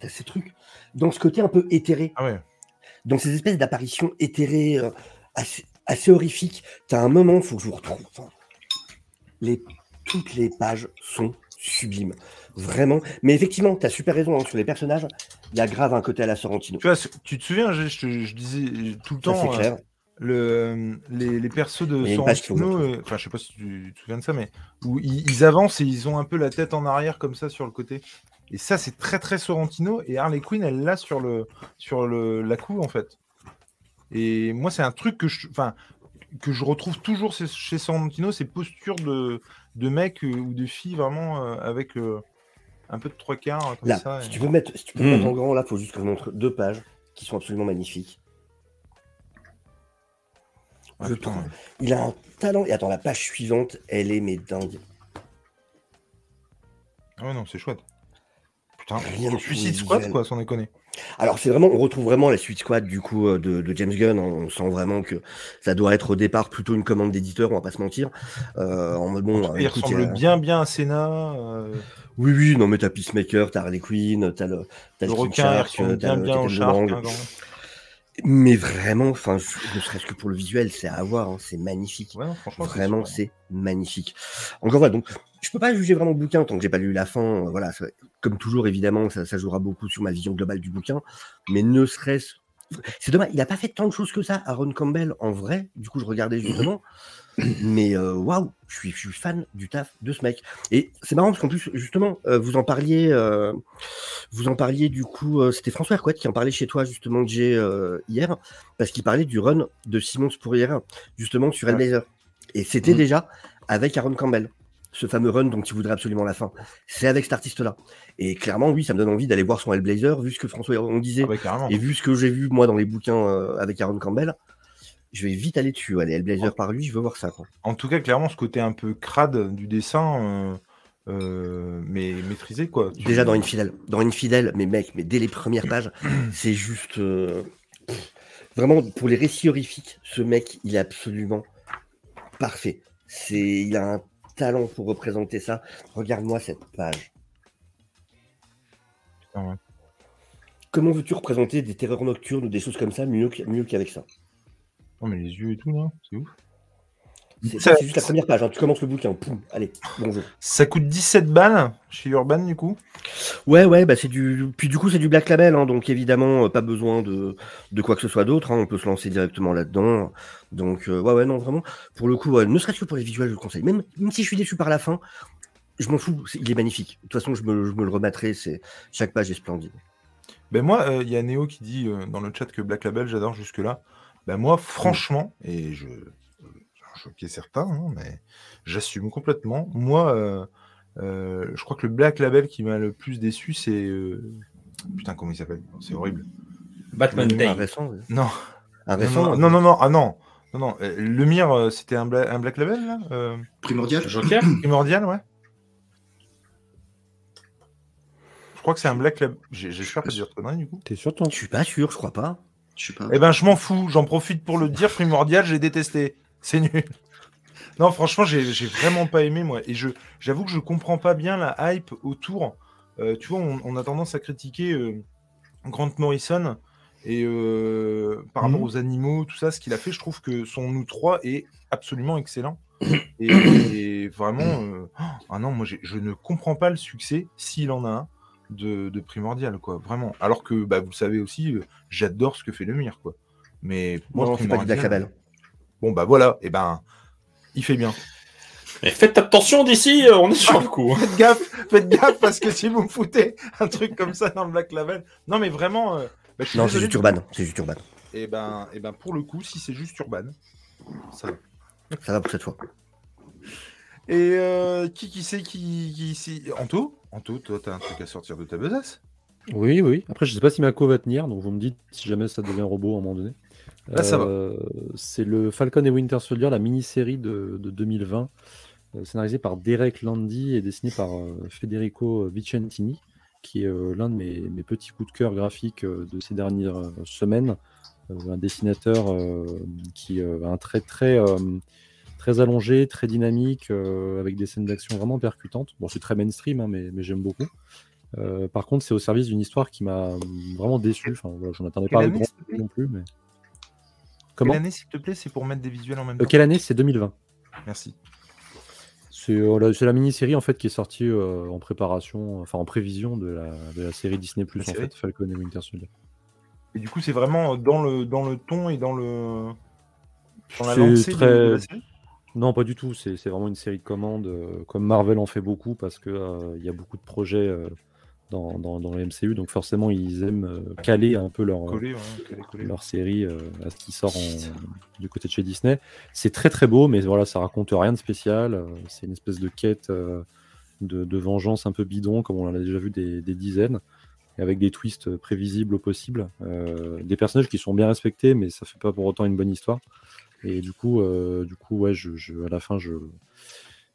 T'as ces trucs. Dans ce côté un peu éthéré. Ah ouais. dans ces espèces d'apparitions éthérées euh, assez, assez horrifiques. T'as un moment, faut que je vous retrouve. Les, toutes les pages sont sublimes. Vraiment. Mais effectivement, t'as super raison hein, sur les personnages. Il y a grave un côté à la Sorrentino. Tu vois, tu te souviens, je, je disais tout le Ça, temps, c'est euh, clair. Le, les, les persos de Il Sorrentino, euh, enfin, je sais pas si tu te souviens de ça, mais où ils, ils avancent et ils ont un peu la tête en arrière comme ça sur le côté. Et ça, c'est très très Sorrentino. Et Harley Quinn, elle l'a sur le sur le la cou en fait. Et moi, c'est un truc que je, enfin, que je retrouve toujours chez, chez Sorrentino, ces postures de de mecs euh, ou de filles vraiment euh, avec euh, un peu de trois quarts euh, comme Là, ça. si et- tu peux mettre, si tu peux Mhm. mettre en grand, là, faut juste que je montre deux pages qui sont absolument magnifiques. Ah, je putain, trouve. ouais. Il a un talent. Et attends, la page suivante, elle est mais dingue. Ah ouais, non, c'est chouette. Putain, Rien de Suicide Squad, quoi, sans déconner. Alors c'est vraiment, on retrouve vraiment la suite squad du coup euh, de, de James Gunn. On sent vraiment que ça doit être au départ plutôt une commande d'éditeur, on va pas se mentir. Euh, en mode bon, il écoute, ressemble bien, bien à Senna. euh, Oui, oui, non mais t'as Peacemaker, t'as Harley Quinn, t'as le, t'as le requin, Shark, t'as bien, le bien au Captain Shark. Boomerang. hein, quand même. Mais vraiment, enfin, ne serait-ce que pour le visuel, c'est à voir, hein, c'est magnifique. Ouais, Vraiment, super. c'est magnifique. Encore voilà, donc je peux pas juger vraiment le bouquin tant que j'ai pas lu la fin. euh, Voilà, ça- comme toujours, évidemment, ça, ça jouera beaucoup sur ma vision globale du bouquin, mais ne serait-ce. C'est dommage, il a pas fait tant de choses que ça, Aaron Campbell, en vrai. Du coup, je regardais justement. Mais euh, waouh, je suis, je suis fan du taf de ce mec. Et c'est marrant parce qu'en plus, justement, euh, vous en parliez, euh, vous en parliez du coup, euh, c'était François Hercouet qui en parlait chez toi justement, Jay, hier, parce qu'il parlait du run de Simon Spurrier, justement sur Hellblazer. Et c'était Mhm. déjà avec Aaron Campbell, ce fameux run dont il voudrait absolument la fin. C'est avec cet artiste-là. Et clairement, oui, ça me donne envie d'aller voir son Hellblazer, vu ce que François on disait, Ah, bah, et vu ce que j'ai vu moi dans les bouquins avec Aaron Campbell. Je vais vite aller dessus. Allez, Hellblazer par lui, je veux voir ça. Quoi. En tout cas, clairement, ce côté un peu crade du dessin, euh, euh, mais maîtrisé, quoi. Tu- Déjà dans Infidel, dans Infidel, mais mec, mais dès les premières pages, c'est juste euh, pff, vraiment pour les récits horrifiques, ce mec, il est absolument parfait. C'est, il a un talent pour représenter ça. Regarde-moi cette page. Putain, ouais. Comment veux-tu représenter des terreurs nocturnes ou des choses comme ça mieux, mieux qu'avec ça? Non, mais les yeux et tout, là, c'est ouf. C'est Ça- ça, c'est juste la première page. hein. Tu commences le bouquin. Poum, allez, bonjour. Ça coûte 17 balles chez Urban, du coup? Ouais, ouais, bah c'est du. Puis du coup, c'est du Black Label, hein, donc évidemment, euh, pas besoin de, de quoi que ce soit d'autre. hein, on peut se lancer directement là-dedans. Donc, euh, ouais, ouais, non, vraiment. Pour le coup, ouais, ne serait-ce que pour les visuels, je le conseille. Même, même si je suis déçu par la fin, je m'en fous. Il est magnifique. De toute façon, je me, je me le remettrai. C'est chaque page est splendide. Ben moi, euh, il y a Néo qui dit euh, dans le chat que Black Label, j'adore jusque-là. Ben moi, franchement, et je choquer certains, hein, mais j'assume complètement. Moi, euh, euh, je crois que le Black Label qui m'a le plus déçu, c'est euh, putain comment il s'appelle? C'est horrible. Batman Un Day. récent, ouais. Non, un non, récent. non, non, non, non, ah non, non, non. euh, Le mire, euh, c'était un, bla- un Black Label là, euh, Primordial Joker primordial, ouais. Je crois que c'est un Black Label. J'ai- J'espère pas dire du coup. T'es sûr, toi? Je suis pas sûr, je crois pas. Je sais pas. Eh ben, je m'en fous. J'en profite pour le dire. Primordial, j'ai détesté. C'est nul. Non, franchement, j'ai j'ai vraiment pas aimé, moi. Et je j'avoue que je comprends pas bien la hype autour. Euh, tu vois, on, on a tendance à critiquer euh, Grant Morrison et euh, par rapport Mhm. aux animaux, tout ça, ce qu'il a fait. Je trouve que son Nous 3 est absolument excellent. Et, et vraiment, euh, ah non, moi j'ai- je ne comprends pas le succès, s'il en a un, de, de Primordial, quoi. Vraiment. Alors que, bah, vous le savez aussi, euh, j'adore ce que fait le Mire, quoi. Mais moi, Non, c'est pas du Black Primordial- Label. Bon, bah voilà, et ben, il fait bien. Et faites attention d'ici, euh, on est sur le coup. Faites gaffe, faites gaffe, parce que si vous me foutez un truc comme ça dans le Black Label. Non, mais vraiment. euh, bah, Non, c'est juste Urban. C'est juste Urban. Et ben, et ben, pour le coup, si c'est juste Urban, ça va. Ça va pour cette fois. Et euh, qui qui c'est qui, qui c'est Anto? Anto, toi, t'as un truc à sortir de ta besace Oui, oui. Après, je sais pas si Mako va tenir, donc vous me dites si jamais ça devient un robot à un moment donné. Là, ça va. Euh, C'est le Falcon et Winter Soldier, la mini-série de, de 2020, euh, scénarisée par Derek Landy et dessinée par euh, Federico Vicentini, qui est l'un de mes, mes petits coups de cœur graphiques de ces dernières semaines. Un dessinateur qui a un trait très, euh, très allongé, très dynamique, euh, avec des scènes d'action vraiment percutantes. Bon, c'est très mainstream, hein, mais, mais j'aime beaucoup. Euh, par contre, c'est au service d'une histoire qui m'a vraiment déçu. Enfin, voilà, j'en attendais Quelle pas année, grand non plus, mais. Comment? Quelle année, s'il te plaît? C'est pour mettre des visuels en même Euh, temps. Quelle année? C'est 2020. Merci. C'est euh, la, mini-série en fait qui est sortie euh, en préparation, enfin en prévision de la, de la série Disney Plus en fait, Falcon et Winter Soldier. Et du coup, c'est vraiment dans le, dans le ton et dans le. Dans la lancée très- de la série? Non, pas du tout. C'est vraiment une série de commandes, euh, comme Marvel en fait beaucoup, parce que euh, il y a beaucoup de projets euh, dans, dans, dans le MCU, donc forcément ils aiment euh, caler un peu leur, ouais, série à ce qui sort en- du côté de chez Disney. C'est très très beau, mais voilà, ça raconte rien de spécial. C'est une espèce de quête de, de vengeance un peu bidon, comme on en a déjà vu des, des dizaines, avec des twists prévisibles au possible. Euh, des personnages qui sont bien respectés, mais ça fait pas pour autant une bonne histoire. Et du coup, euh, du coup, ouais, je, je- à la fin, je,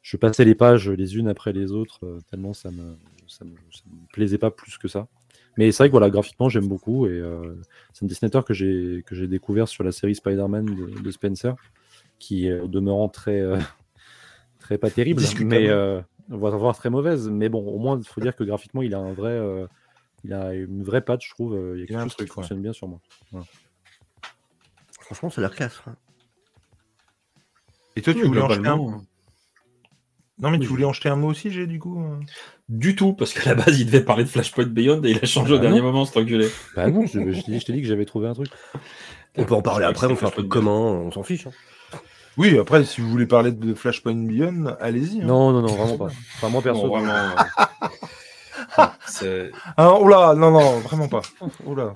je passais les pages les unes après les autres, euh, tellement ça me, ça me, ça me plaisait pas plus que ça. Mais c'est vrai que voilà, graphiquement, j'aime beaucoup. Et euh, c'est un dessinateur que j'ai que j'ai découvert sur la série Spider-Man de, de Spencer, qui est au demeurant très, euh, très pas terrible, Discutable. mais euh, voire voire très mauvaise. Mais bon, au moins, il faut dire que graphiquement, il a un vrai, euh, il a une vraie patte, je trouve. euh, Il y a Il y a quelque un chose truc, qui ouais. fonctionne bien sur moi. Franchement, ça a l'air classe. hein. Et toi, tu Oui, voulais en jeter un globalement, Non, mais tu Oui. voulais en jeter un mot aussi, j'ai du coup. euh Du tout, parce qu'à la base, il devait parler de Flashpoint Beyond et il a changé au Ah dernier moment, cet enculé. Bah non, je, je t'ai dit- je t'ai dit que j'avais trouvé un truc. On peut en parler après, on fait un truc comment, on s'en fiche. hein. Oui, après, si vous voulez parler de Flashpoint Beyond, allez-y. hein. Non, non, non, vraiment pas. Enfin, moi perso. Non, vraiment. euh, c'est- Ah, oula, non, non, vraiment pas. Oula.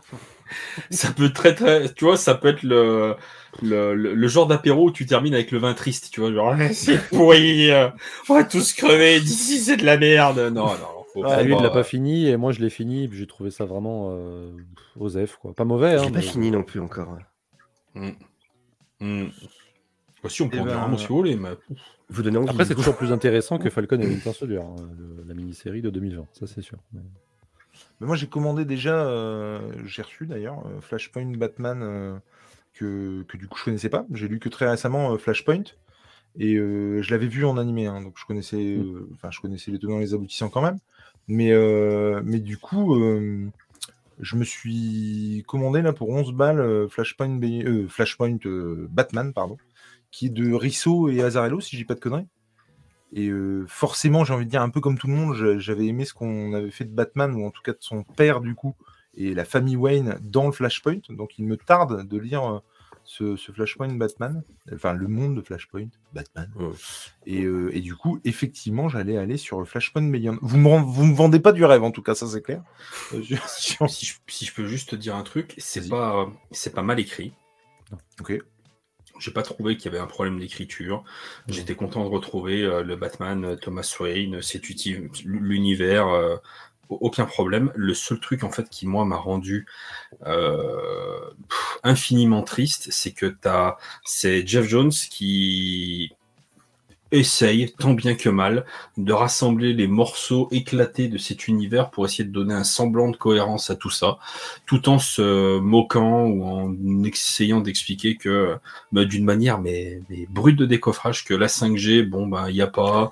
ça peut très très. Tu vois, ça peut être le, le, le- le genre d'apéro où tu termines avec le vin triste, tu vois. Genre, Ah, c'est pourri, euh, on va tous crever, d'ici c'est de la merde. Non, non, faut Ah, lui, il l'a pas fini et moi je l'ai fini. et puis J'ai trouvé ça vraiment euh, osef, quoi. Pas mauvais, Je hein, l'ai pas fini non plus encore. Hmm. Hmm. Bah, si, on peut Eh en dire ben, un mot si vous voulez, mais. Vous donnez envie. Après, c'est toujours plus intéressant que Falcon et Winter Soldier, hein, le- la mini-série de 2020, ça c'est sûr. Mais- Mais moi, j'ai commandé déjà, euh, j'ai reçu d'ailleurs, euh, Flashpoint Batman, euh, que, que du coup, je connaissais pas. J'ai lu que très récemment euh, Flashpoint. Et euh, je l'avais vu en animé, hein, donc je connaissais, euh, enfin, je connaissais les tenants et les aboutissants quand même. Mais, euh, mais du coup, je me suis commandé là pour 11 balles Flashpoint, Batman, pardon, qui est de Risso et Azarello, si dis pas de conneries. Et forcément, j'ai envie de dire, un peu comme tout le monde, j'a- j'avais aimé ce qu'on avait fait de Batman, ou en tout cas de son père, du coup, et la famille Wayne dans le Flashpoint. Donc, il me tarde de lire euh, ce, ce Flashpoint Batman, enfin, le monde de Flashpoint Batman. Ouais. Et, euh, et du coup, effectivement, j'allais aller sur Flashpoint Beyond. Vous me, vous me vendez pas du rêve, en tout cas, ça c'est clair. Euh, je- Si je, si je peux juste te dire un truc, c'est pas, c'est pas mal écrit. Ok. J'ai pas trouvé qu'il y avait un problème d'écriture. J'étais content de retrouver le Batman, Thomas Wayne, cet uti- l'univers, aucun problème. Le seul truc en fait qui moi m'a rendu euh, infiniment triste, c'est que t'as, c'est Jeff Jones qui essaye, tant bien que mal, de rassembler les morceaux éclatés de cet univers pour essayer de donner un semblant de cohérence à tout ça, tout en se moquant ou en essayant d'expliquer que, bah, d'une manière mais, brute de décoffrage, que la 5G, bon ben il y a pas,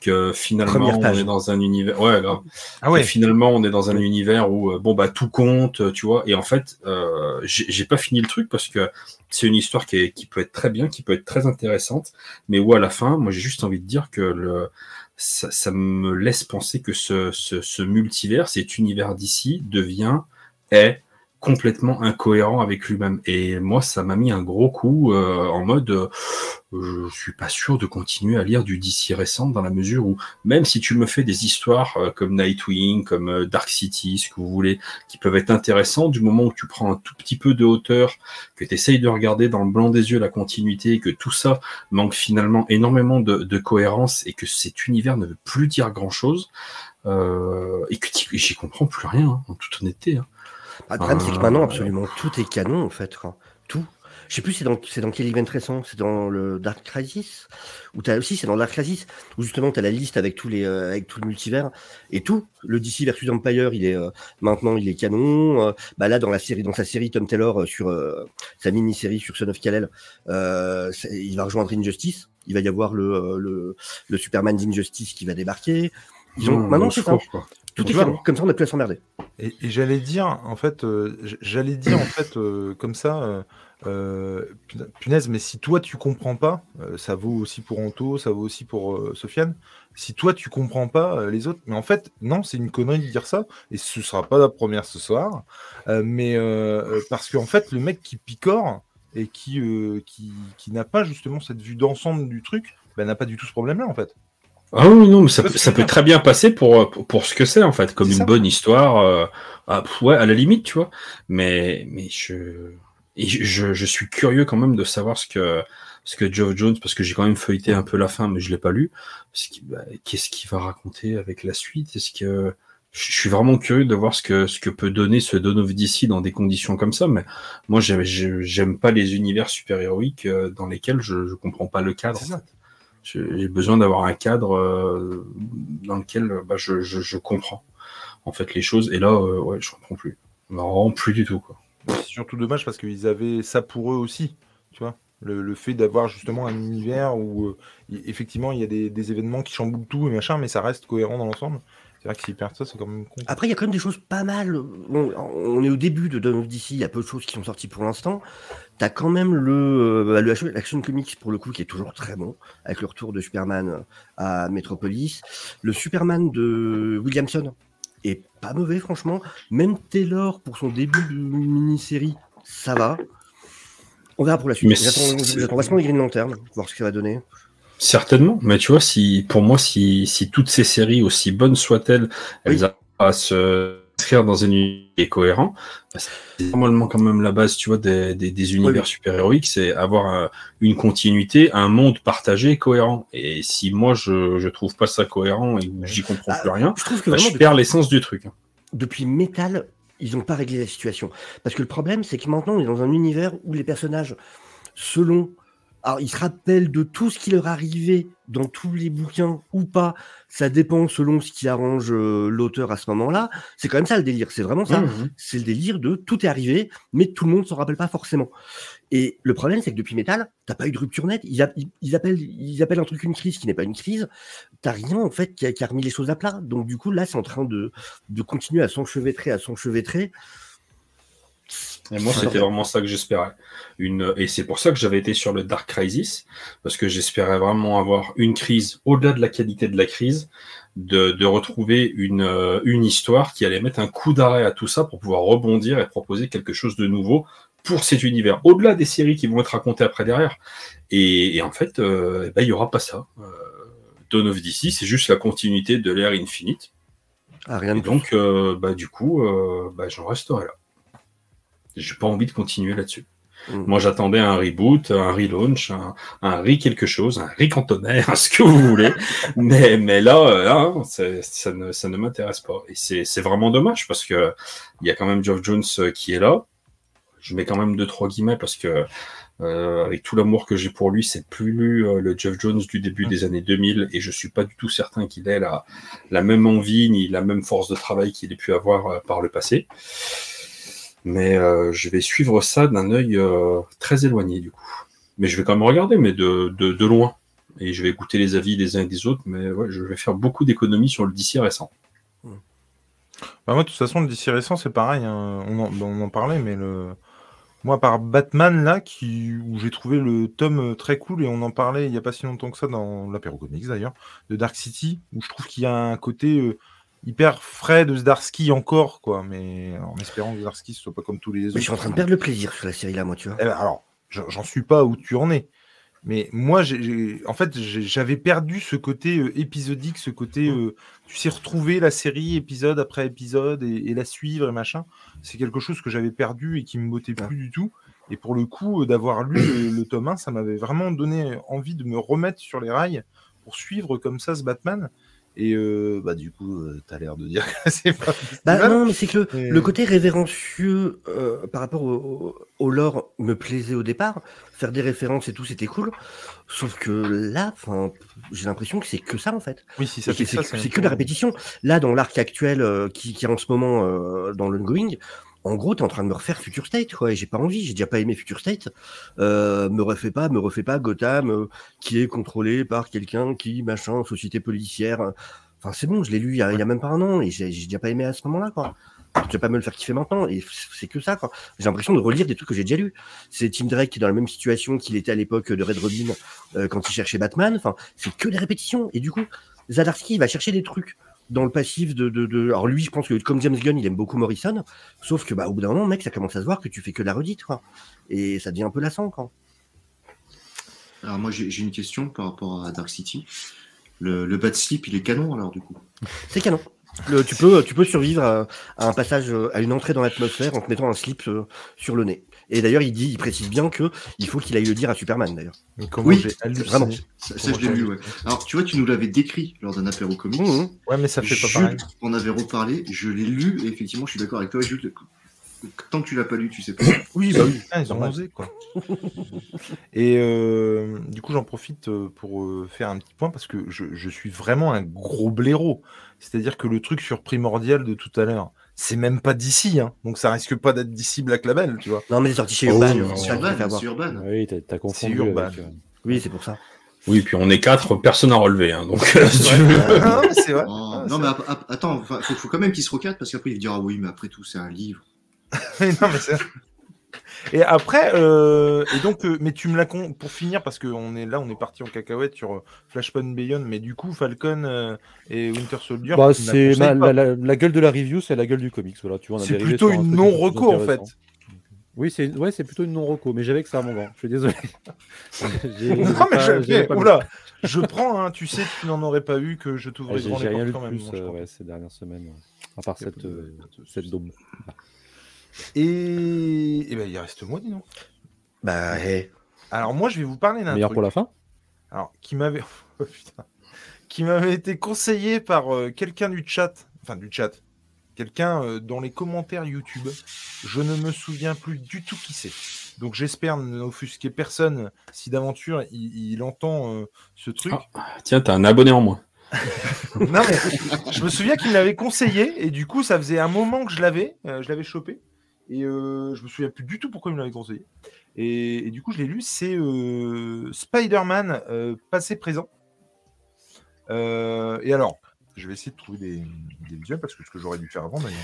que finalement on est dans un univers. Ouais, grave. Ah ouais. Finalement, on est dans un univers où euh, bon bah tout compte, euh, tu vois. Et en fait, euh, j'ai j'ai pas fini le truc parce que c'est une histoire qui, est, qui peut être très bien, qui peut être très intéressante, mais où à la fin, moi j'ai juste envie de dire que le ça, ça me laisse penser que ce, ce, ce multivers, cet univers d'ici, devient est complètement incohérent avec lui-même. Et moi, ça m'a mis un gros coup euh, en mode, euh, je suis pas sûr de continuer à lire du DC récent dans la mesure où même si tu me fais des histoires euh, comme Nightwing, comme euh, Dark City, ce que vous voulez, qui peuvent être intéressants, du moment où tu prends un tout petit peu de hauteur, que tu essayes de regarder dans le blanc des yeux la continuité, que tout ça manque finalement énormément de, cohérence et que cet univers ne veut plus dire grand-chose, et que j'y comprends plus rien, hein, en toute honnêteté. hein. Ah, le problème, c'est que Ah, maintenant, ouais. absolument tout est canon, en fait. quoi. Tout. Je sais plus, c'est dans, c'est dans quel event récent? C'est dans le Dark Crisis? Ou t'as aussi, c'est dans Dark Crisis, où justement, tu as la liste avec tous les, euh, avec tout le multivers et tout. Le DC versus Empire, il est euh, maintenant, il est canon. Euh, bah là, dans la série, dans sa série Tom Taylor euh, sur euh, sa mini-série sur Son of Kal-El, euh, il va rejoindre Injustice. Il va y avoir le, euh, le, le Superman d'Injustice qui va débarquer. Ils ont, Mmh, maintenant, c'est ça. quoi. Tout est. Comme ça, on n'a plus à s'emmerder. Et, et j'allais dire, en fait, euh, j'allais dire, en fait, euh, comme ça, euh, puna- punaise, mais si toi tu comprends pas, euh, ça vaut aussi pour Anto, ça vaut aussi pour euh, Sofiane, si toi tu comprends pas euh, les autres, mais en fait, non, c'est une connerie de dire ça, et ce sera pas la première ce soir, euh, mais parce qu'en fait, le mec qui picore et qui, euh, qui, qui n'a pas justement cette vue d'ensemble du truc, ben, n'a pas du tout ce problème-là, en fait. Ah oui, non, mais ça, peut- ça très bien passer pour, pour, pour ce que c'est, en fait, comme une ça. bonne histoire. euh, ah, ouais, à la limite, tu vois. Mais, mais je, et je, suis curieux quand même de savoir ce que, ce que Geoff Jones, parce que j'ai quand même feuilleté un peu la fin, mais je l'ai pas lu. bah, Qu'est-ce qu'il va raconter avec la suite? Est-ce que je suis vraiment curieux de voir ce que, ce que peut donner ce Dawn of DC dans des conditions comme ça, mais moi, j'aime- pas les univers super-héroïques euh, dans lesquels je, je comprends pas le cadre. En fait. J'ai besoin d'avoir un cadre euh, dans lequel bah, je, je, comprends en fait les choses. Et là, euh, ouais, je comprends plus. Vraiment plus du tout. C'est surtout dommage parce qu'ils avaient ça pour eux aussi, tu vois. Le, le fait d'avoir justement un univers où euh, effectivement il y a des, des événements qui chamboulent tout et machin, mais ça reste cohérent dans l'ensemble. C'est vrai que s'ils perdent ça, c'est quand même con. Après, il y a quand même des choses pas mal. Bon, on est au début de Dawn of DC, il y a peu de choses qui sont sorties pour l'instant. T'as quand même le, euh, le Action- Comics, pour le coup, qui est toujours très bon, avec le retour de Superman à Metropolis. Le Superman de Williamson est pas mauvais, franchement. Même Taylor, pour son début de mini-série, ça va. On verra pour la suite. J'attends vachement les Green Lantern, voir ce que ça va donner. Certainement, mais tu vois, si pour moi, si, si toutes ces séries, aussi bonnes soient-elles, elles arrivent à se inscrire dans un univers cohérent, bah, c'est normalement quand même la base, tu vois, des, des, des univers oui. super-héroïques, c'est avoir un- une continuité, un monde partagé cohérent. Et si moi, je, je trouve pas ça cohérent et j'y comprends Ah, plus rien, Je trouve que bah, je perds l'essence du truc. hein. depuis Metal, ils n'ont pas réglé la situation. Parce que le problème, c'est que maintenant, on est dans un univers où les personnages, selon. Alors, ils se rappellent de tout ce qui leur arrivait dans tous les bouquins ou pas. Ça dépend selon ce qui arrange euh, l'auteur à ce moment-là. C'est quand même ça le délire. C'est vraiment ça. Mhm. C'est le délire de tout est arrivé, mais tout le monde s'en rappelle pas forcément. Et le problème, c'est que depuis Metal, t'as pas eu de rupture nette. Ils, a- ils- ils appellent, ils appellent un truc une crise qui n'est pas une crise. T'as rien, en fait, qui a, qui a remis les choses à plat. Donc, du coup, là, c'est en train de, de continuer à s'enchevêtrer, à s'enchevêtrer. Et moi, c'était vraiment ça que j'espérais. Une... Et c'est pour ça que j'avais été sur le Dark Crisis, parce que j'espérais vraiment avoir une crise, au-delà de la qualité de la crise, de, de retrouver une, euh, une histoire qui allait mettre un coup d'arrêt à tout ça pour pouvoir rebondir et proposer quelque chose de nouveau pour cet univers, au-delà des séries qui vont être racontées après derrière. Et, et en fait, euh, eh ben, il y aura pas ça. Euh, Dawn of DC, c'est juste la continuité de l'ère Infinite. Ah, rien Et de plus. donc, euh, bah, du coup, euh, bah, j'en resterai là. J'ai pas envie de continuer là-dessus. Mm. Moi, j'attendais un reboot, un relaunch, un, un re quelque chose, un re cantonnaire, ce que vous voulez. mais, mais là, euh, c'est- ça ne, ça ne m'intéresse pas. Et c'est c'est vraiment dommage parce que il y a quand même Geoff Jones euh, qui est là. Je mets quand même deux, trois guillemets parce que euh, avec tout l'amour que j'ai pour lui, c'est plus lu euh, le Jeff Jones du début des années 2000 et je suis pas du tout certain qu'il ait la, la même envie ni la même force de travail qu'il ait pu avoir euh, par le passé. Mais euh, je vais suivre ça d'un œil euh, très éloigné du coup. Mais je vais quand même regarder, mais de, loin. et je vais écouter les avis des uns et des autres, mais je vais faire beaucoup d'économies sur le DC récent. Bah, moi, de toute façon, le DC récent, c'est pareil. hein. On, en, on en parlait, mais le... moi, par Batman, là, qui... où j'ai trouvé le tome euh, très cool, et on en parlait il n'y a pas si longtemps que ça dans l'apéro comics d'ailleurs, de Dark City, où je trouve qu'il y a un côté hyper frais de Zdarsky encore, quoi, mais en espérant que Zdarsky ne soit pas comme tous les Mais autres. je suis en train de perdre le plaisir sur la série là, moi, tu vois. Eh ben, alors, j'en suis pas où tu en es. Mais moi, en fait, j'avais perdu ce côté euh, épisodique, ce côté, euh, tu sais, retrouver la série épisode après épisode et, et la suivre et machin. C'est quelque chose que j'avais perdu et qui me bottait plus du tout. Et pour le coup, euh, d'avoir lu le, le tome 1, ça m'avait vraiment donné envie de me remettre sur les rails pour suivre comme ça ce Batman. Et euh, bah, du coup, euh, t'as l'air de dire que c'est pas. Bah non, mais c'est que Mais- le côté révérencieux euh, par rapport au, lore me plaisait au départ. Faire des références et tout, c'était cool. Sauf que là, j'ai l'impression que c'est que ça en fait. Oui, si ça que c'est que la répétition. Là, dans l'arc actuel euh, qui, qui est en ce moment euh, dans l'ongoing, en gros, t'es en train de me refaire Future State, quoi. Et j'ai pas envie, j'ai déjà pas aimé Future State. Euh, me refais pas, me refais pas Gotham, euh, qui est contrôlé par quelqu'un qui, machin, société policière. Enfin, c'est bon, je l'ai lu il y, a, il y a même pas un an et j'ai déjà pas aimé à ce moment-là, quoi. Je vais pas me le faire kiffer maintenant et c'est que ça, quoi. J'ai l'impression de relire des trucs que j'ai déjà lus. C'est Tim Drake qui est dans la même situation qu'il était à l'époque de Red Robin euh, quand il cherchait Batman. Enfin, c'est que des répétitions. Et du coup, Zadarsky, va chercher des trucs dans le passif de, de, de- Alors lui, je pense que comme James Gunn, il aime beaucoup Morrison. Sauf que, bah, au bout d'un moment, mec, ça commence à se voir que tu fais que de la redite, quoi. Et ça devient un peu lassant, quoi. Alors moi j'ai une question par rapport à Dark City. Le, le Bad Sleep, il est canon alors du coup? C'est canon. Le- tu, peux, tu peux survivre à, à un passage, à une entrée dans l'atmosphère en te mettant un slip euh, sur le nez. Et d'ailleurs, il dit, il précise bien que il faut qu'il aille le dire à Superman, d'ailleurs. Oui, vraiment. Ça, ça, je l'ai lu, ouais. Alors tu vois, tu nous l'avais décrit lors d'un apéro comics. Mhm. Ouais, mais ça fait pas Jules pareil. en avait reparlé, je l'ai lu et effectivement, je suis d'accord avec toi, Jules. Tant que tu l'as pas lu, tu sais pas. Oui, bah oui, ils ont osé, quoi. Et euh, du coup, j'en profite euh, pour euh, faire un petit point parce que je, je suis vraiment un gros blaireau. C'est-à-dire que le truc sur Primordial de tout à l'heure, c'est même pas d'ici, hein. donc ça risque pas d'être d'ici Black Label, tu vois. Non, mais les sorties chez Oh, Urban. c'est C'est Urban, c'est Urban. Oui, t'as confondu. Urban. avec, euh, Oui, c'est pour ça. Oui, puis on est quatre, personne n'a relevé. Hein, donc, euh, si tu veux. non, mais c'est vrai. Oh, Ah, non, c'est mais ap- ap- attends, enfin, faut, faut quand même qu'il se recadre parce qu'après il dira oui, mais après tout, c'est un livre. Mais non, mais c'est- Et après, euh, et donc, euh, mais tu me l'as con... pour finir parce que on est là, on est parti en cacahuète sur euh, Flashpoint Beyond, mais du coup, Falcon euh, et Winter Soldier, Bah, c'est la, la- la gueule de la review, c'est la gueule du comics. Voilà, tu vois, C'est plutôt un une non reco en fait. Oui, c'est ouais, c'est plutôt une non reco, mais j'avais que ça, mon grand. Je suis désolé. Non, mais pas- je, oula, je prends, hein, tu sais tu n'en aurais pas eu, que je Ah, t'ouvrais J'ai grand j'ai les portes de quand même. plus ouais, ces dernières semaines, à part cette, cette souci. Et, et ben, il reste moi, dis donc. Bah, hé. Alors moi, je vais vous parler d'un Meilleur truc. pour la fin? Alors, qui m'avait Oh, putain. qui m'avait été conseillé par euh, quelqu'un du chat, enfin du chat, quelqu'un euh, dans les commentaires YouTube. Je ne me souviens plus du tout qui c'est. Donc j'espère n'offusquer personne si d'aventure il, il entend euh, ce truc. Tiens, t'as un abonné en moins. Non mais je me souviens qu'il me l'avait conseillé et du coup ça faisait un moment que je l'avais, euh, je l'avais chopé et euh, je me souviens plus du tout pourquoi il me l'avait conseillé. Et, et du coup je l'ai lu, c'est euh, Spider-Man euh, passé présent. Euh, et alors, je vais essayer de trouver des, des visuels parce que ce que j'aurais dû faire avant d'ailleurs.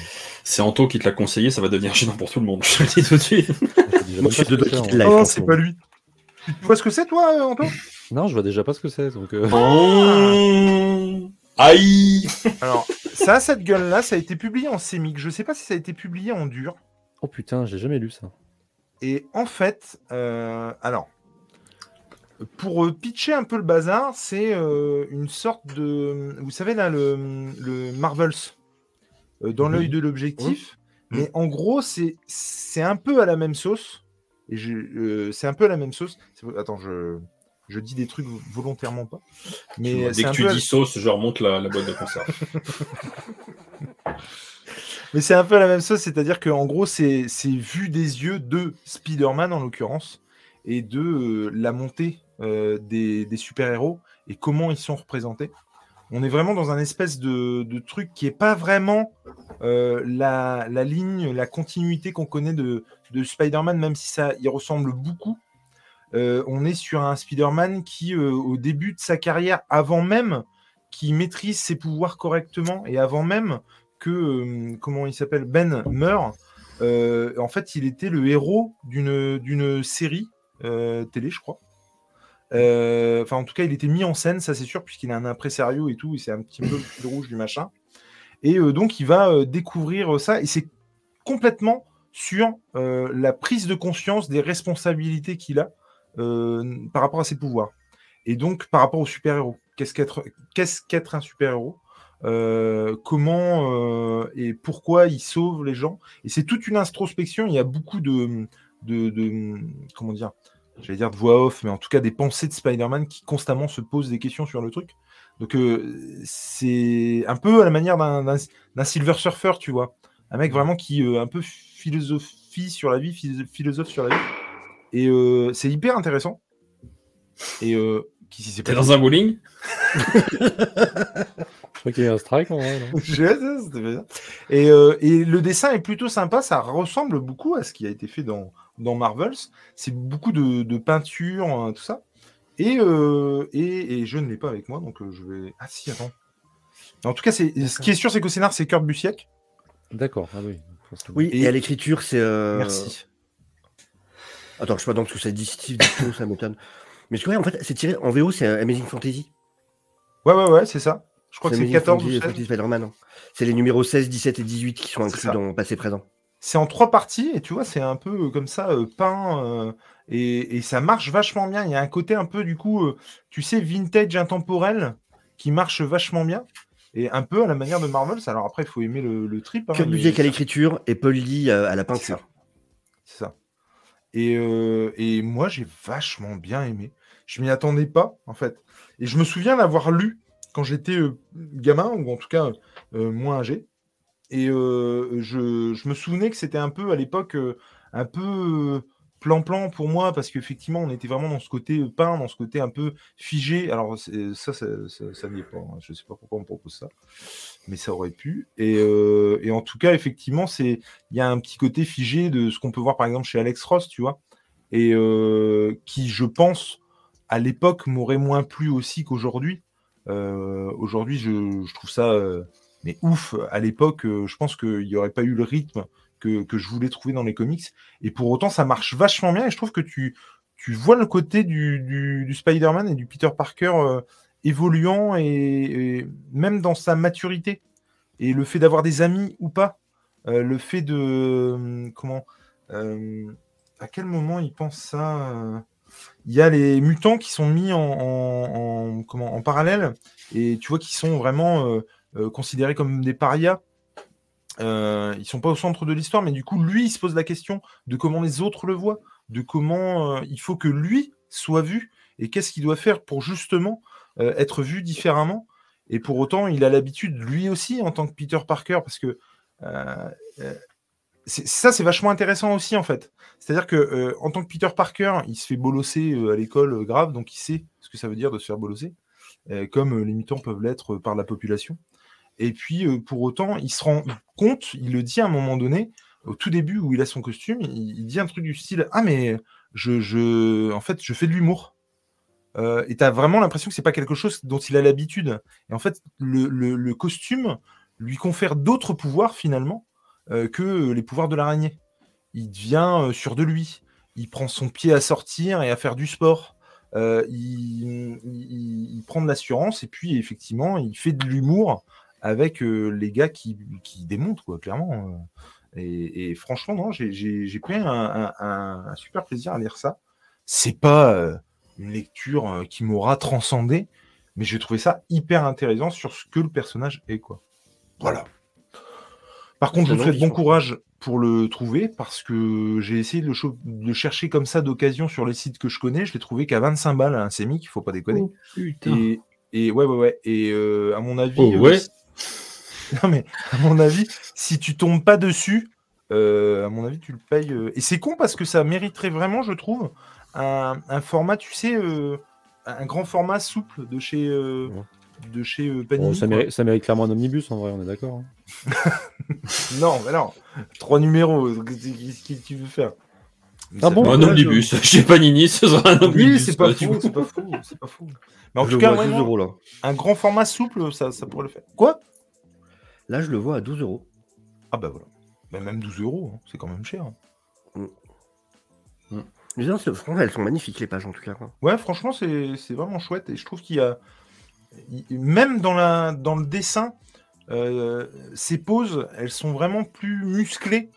C'est Anto qui te l'a conseillé, ça va devenir gênant pour tout le monde. Je te le dis tout de suite. Non, franchement. c'est pas lui. Tu vois ce que c'est toi, Antoine Non, je vois déjà pas ce que c'est. Donc, euh, Oh Aïe Alors, ça, cette gueule-là, ça a été publié en sémique. Je sais pas si ça a été publié en dur. Oh putain, j'ai jamais lu ça. Et en fait, euh, alors, pour euh, pitcher un peu le bazar, c'est euh, une sorte de. Vous savez, là, le, le Marvels, euh, dans l'œil de l'objectif. Mais en gros, c'est c'est un peu à la même sauce. Et je- euh, c'est un peu à la même sauce. Attends, je, je dis des trucs volontairement pas. Mais Dès que un tu peu à- dis sauce, je remonte la, la boîte de conserve. Mais c'est un peu la même chose, c'est-à-dire qu'en gros, c'est vu des yeux de Spider-Man en l'occurrence, et de euh, la montée euh, des, super-héros et comment ils sont représentés. On est vraiment dans un espèce de, truc qui est pas vraiment euh, la, ligne, la continuité qu'on connaît de, de Spider-Man, même si ça y ressemble beaucoup. on est sur un Spider-Man qui, au début de sa carrière, avant même qu'il maîtrise ses pouvoirs correctement et avant même euh, comment il s'appelle, Ben meure, euh, en fait, il était le héros d'une série euh, télé, je crois. Euh, Enfin, en tout cas, il était mis en scène, ça c'est sûr, puisqu'il a un impresario et tout, et c'est un petit peu le rouge du machin. Et donc, il va découvrir ça, et c'est complètement sur la prise de conscience des responsabilités qu'il a par rapport à ses pouvoirs. Et donc, par rapport aux super-héros. Qu'est-ce qu'être qu'être un super-héros? Euh, Comment euh, et pourquoi il sauve les gens Et c'est toute une introspection. Il y a beaucoup de, de, de comment dire J'allais dire de voix off, mais en tout cas des pensées de Spider-Man qui constamment se posent des questions sur le truc. Donc, euh, c'est un peu à la manière d'un- Silver Surfer, tu vois. Un mec vraiment qui euh, un peu philosophie sur la vie, philo- philosophe sur la vie. Et euh, c'est hyper intéressant. Et qui s'est T'es dans un bowling? crois qu'il y a un strike en vrai. non Je sais, c'était bien. Et, euh, et le dessin est plutôt sympa, ça ressemble beaucoup à ce qui a été fait dans, dans Marvels. C'est beaucoup de, de peinture, hein, tout ça. Et, euh, et, et je ne l'ai pas avec moi, donc euh, je vais. Ah si, attends. En tout cas, c'est ce qui est sûr, c'est qu'au scénar, c'est Kurt Busiek. D'accord, ah oui. Oui, et, Et- à l'écriture, c'est. euh, Merci. Attends, je sais pas donc ce que ça dit Steve Ditko, ça m'étonne. Mais je crois en fait, c'est tiré en VO, c'est Amazing Fantasy. Ouais, ouais, ouais, c'est ça. Je crois que c'est Amazing 14 ou Fantasy, 16. Fantasy Spider-Man. hein. C'est les numéros 16, 17 et 18 qui sont inclus dans Passé Présent. C'est en trois parties et tu vois, c'est un peu euh, comme ça euh, peint euh, et, et ça marche vachement bien. Il y a un côté un peu du coup, euh, tu sais, vintage intemporel qui marche vachement bien et un peu à la manière de Marvels. Alors après, il faut aimer le, le trip. hein, Busiek à l'écriture et Paul Lee à la peinture. C'est ça. Et, et moi, j'ai vachement bien aimé. Je m'y attendais pas, en fait. Et je me souviens l'avoir lu quand j'étais euh, gamin, ou en tout cas euh, moins âgé. Et euh, je, me souvenais que c'était un peu, à l'époque, un peu plan-plan pour moi, parce qu'effectivement, on était vraiment dans ce côté peint, dans ce côté un peu figé. Alors, ça, ça, n'y est pas. hein. Je sais pas pourquoi on me propose ça. Mais ça aurait pu. Et, en tout cas, effectivement, il y a un petit côté figé de ce qu'on peut voir par exemple chez Alex Ross, tu vois, et qui, je pense, à l'époque m'aurait moins plu aussi qu'aujourd'hui. Euh, aujourd'hui, je, trouve ça euh, mais ouf. À l'époque, euh, je pense qu'il n'y aurait pas eu le rythme que, je voulais trouver dans les comics. Et pour autant, ça marche vachement bien. Et je trouve que tu, vois le côté du, Spider-Man et du Peter Parker évoluant et, même dans sa maturité. Et le fait d'avoir des amis ou pas, le fait de comment à quel moment il pense ça Il y a les mutants qui sont mis en, parallèle et tu vois qu'ils sont vraiment euh, euh, considérés comme des parias. Euh, ils sont pas au centre de l'histoire, mais du coup, lui, il se pose la question de comment les autres le voient, de comment euh, il faut que lui soit vu et qu'est-ce qu'il doit faire pour justement être vu différemment. Et pour autant, il a l'habitude, lui aussi, en tant que Peter Parker, parce que ça, c'est vachement intéressant aussi, en fait. C'est-à-dire que euh, en tant que Peter Parker, il se fait bolosser euh, à l'école euh, grave, donc il sait ce que ça veut dire de se faire bolosser, comme les mutants peuvent l'être par la population. Et puis, pour autant, il se rend compte, il le dit à un moment donné, au tout début où il a son costume, il, dit un truc du style Ah, mais je, en fait, je fais de l'humour. Et tu as vraiment l'impression que c'est pas quelque chose dont il a l'habitude. Et en fait, le, costume lui confère d'autres pouvoirs finalement que les pouvoirs de l'araignée. Il devient euh, sûr de lui. Il prend son pied à sortir et à faire du sport. Euh, il, prend de l'assurance et puis effectivement, il fait de l'humour avec euh, les gars qui, qui démontent, clairement. euh. Et, franchement, j'ai- pris un, super plaisir à lire ça. C'est pas euh, une lecture euh, qui m'aura transcendé, mais j'ai trouvé ça hyper intéressant sur ce que le personnage est, quoi. Voilà. Par contre, je vous souhaite bon sont- courage pour le trouver parce que j'ai essayé de le, cho- de le chercher comme ça d'occasion sur les sites que je connais. Je l'ai trouvé qu'à 25 balles à un sémic, il faut pas déconner. Oh, putain. Et, et ouais, ouais, ouais. Et euh, à mon avis. Oh, euh, ouais. Non, mais à mon avis, si tu tombes pas dessus, euh, à mon avis, tu le payes. euh, Et c'est con parce que ça mériterait vraiment, je trouve, un, un format, tu sais, euh, un grand format souple de chez, euh, Ouais. De chez euh, Bon, Panini. ça, mérite, ça mérite clairement un omnibus en vrai, on est d'accord. hein. Non, mais non. Trois numéros. Qu'est-ce que tu veux faire? Ah bon Un omnibus. Chez Panini, ce sera un omnibus. Oui, c'est pas fou, c'est pas fou, c'est pas fou. Mais en je tout cas, vois à 12 vraiment, euros là. un grand format souple, ça, ça pourrait le faire. Quoi? Là, je le vois à 12 euros. Ah bah voilà. Même 12 euros, hein, c'est quand même cher. hein. Mais non, c'est- franchement, elles sont magnifiques les pages en tout cas. quoi. Ouais, franchement, c'est c'est vraiment chouette. Et je trouve qu'il y a. Même dans, la, dans le dessin, euh, ces poses, elles sont vraiment plus musclées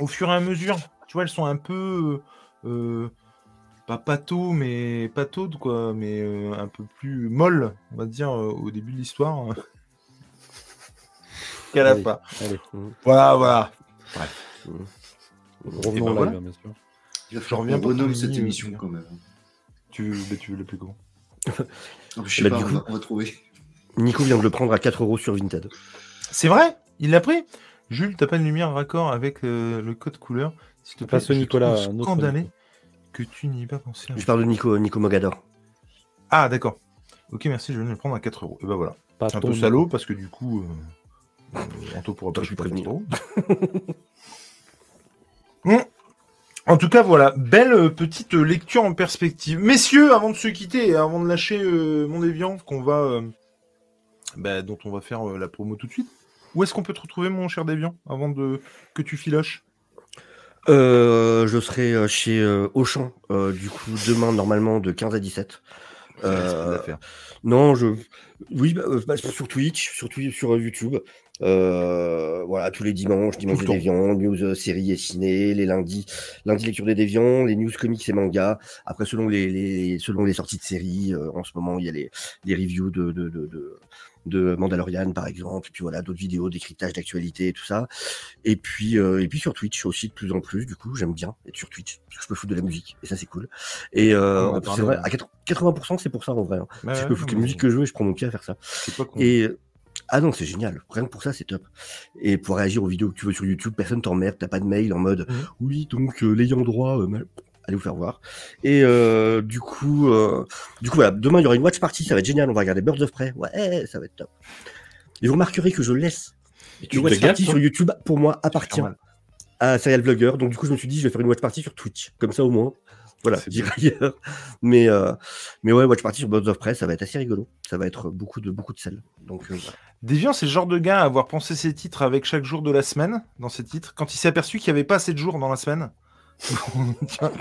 au fur et à mesure. Tu vois, elles sont un peu. euh, pas pâteaux, mais pataudes, quoi. Mais euh, un peu plus molles, on va dire, euh, au début de l'histoire. Allez. fin. Allez, Voilà, voilà. revenons ben au voilà. bien sûr. Il va Je falloir reviens qu'on pour renomme Panini, cette émission bien. quand même. Tu veux, bah, tu veux le plus grand. Je sais Bah, pas, du on, coup- va, on va trouver. Nico vient de le prendre à 4 euros sur Vinted. C'est vrai? Il l'a pris? Jules, t'as pas une lumière raccord avec euh, le code couleur? S'il te plaît, Pas ce je Nicolas, scandalé que tu n'y aies pas pensé. Je parle de Nico, Nico Mogador. Ah, d'accord. Ok, merci, je vais le prendre à 4 euros. Et ben voilà. Pas C'est un peu salaud parce que du coup, euh, euh, Anto pourra pas Je suis En tout cas, voilà, belle euh, petite euh, lecture en perspective. Messieurs, avant de se quitter et avant de lâcher euh, mon déviant, qu'on va, euh, bah, dont on va faire euh, la promo tout de suite. Où est-ce qu'on peut te retrouver, mon cher Déviant, avant de que tu filoches? Euh, je serai euh, chez euh, Auchan, euh, du coup, demain, normalement, de 15 à 17. Euh, non, je. Oui, bah, bah, sur Twitch, sur, YouTube. Euh, voilà, tous les dimanches, dimanche des déviants, news euh, séries et ciné, les lundis, lundi lecture des déviants, les news comics et mangas. Après, selon les, les- selon les sorties de séries, euh, en ce moment, il y a les, les reviews de, de, de, de, de Mandalorian, par exemple, et puis voilà, d'autres vidéos, décryptage d'actualité et tout ça. Et puis, euh, et puis sur Twitch aussi de plus en plus, du coup, j'aime bien être sur Twitch, parce que je peux foutre de la musique, et ça c'est cool. Et euh, On en a c'est vrai, à 80%, 80% c'est pour ça en vrai. hein. Si je peux foutre la musique que je veux je prends mon pied à faire ça. Pas. Et ah non, c'est génial. Rien que pour ça, c'est top. Et pour réagir aux vidéos que tu veux sur YouTube, personne t'emmerde, t'as pas de mail en mode Mhm. oui, donc euh, l'ayant droit, euh, mal- allez vous faire voir. Et euh, du coup, du coup voilà, demain il y aura une watch party, ça va être génial. On va regarder Birds of Prey. Ouais, ça va être top. Et vous remarquerez que je laisse te watch party sur YouTube pour moi appartient à Serial Vlogger. Donc du coup, je me suis dit, je vais faire une watch party sur Twitch, comme ça au moins. Voilà, ailleurs. Mais euh, mais ouais, watch party sur Birds of Prey, ça va être assez rigolo. Ça va être beaucoup de beaucoup de sel. Donc euh, voilà. Déviant, c'est le genre de gars à avoir pensé ses titres avec chaque jour de la semaine dans ses titres. Quand il s'est aperçu qu'il n'y avait pas assez de jours dans la semaine.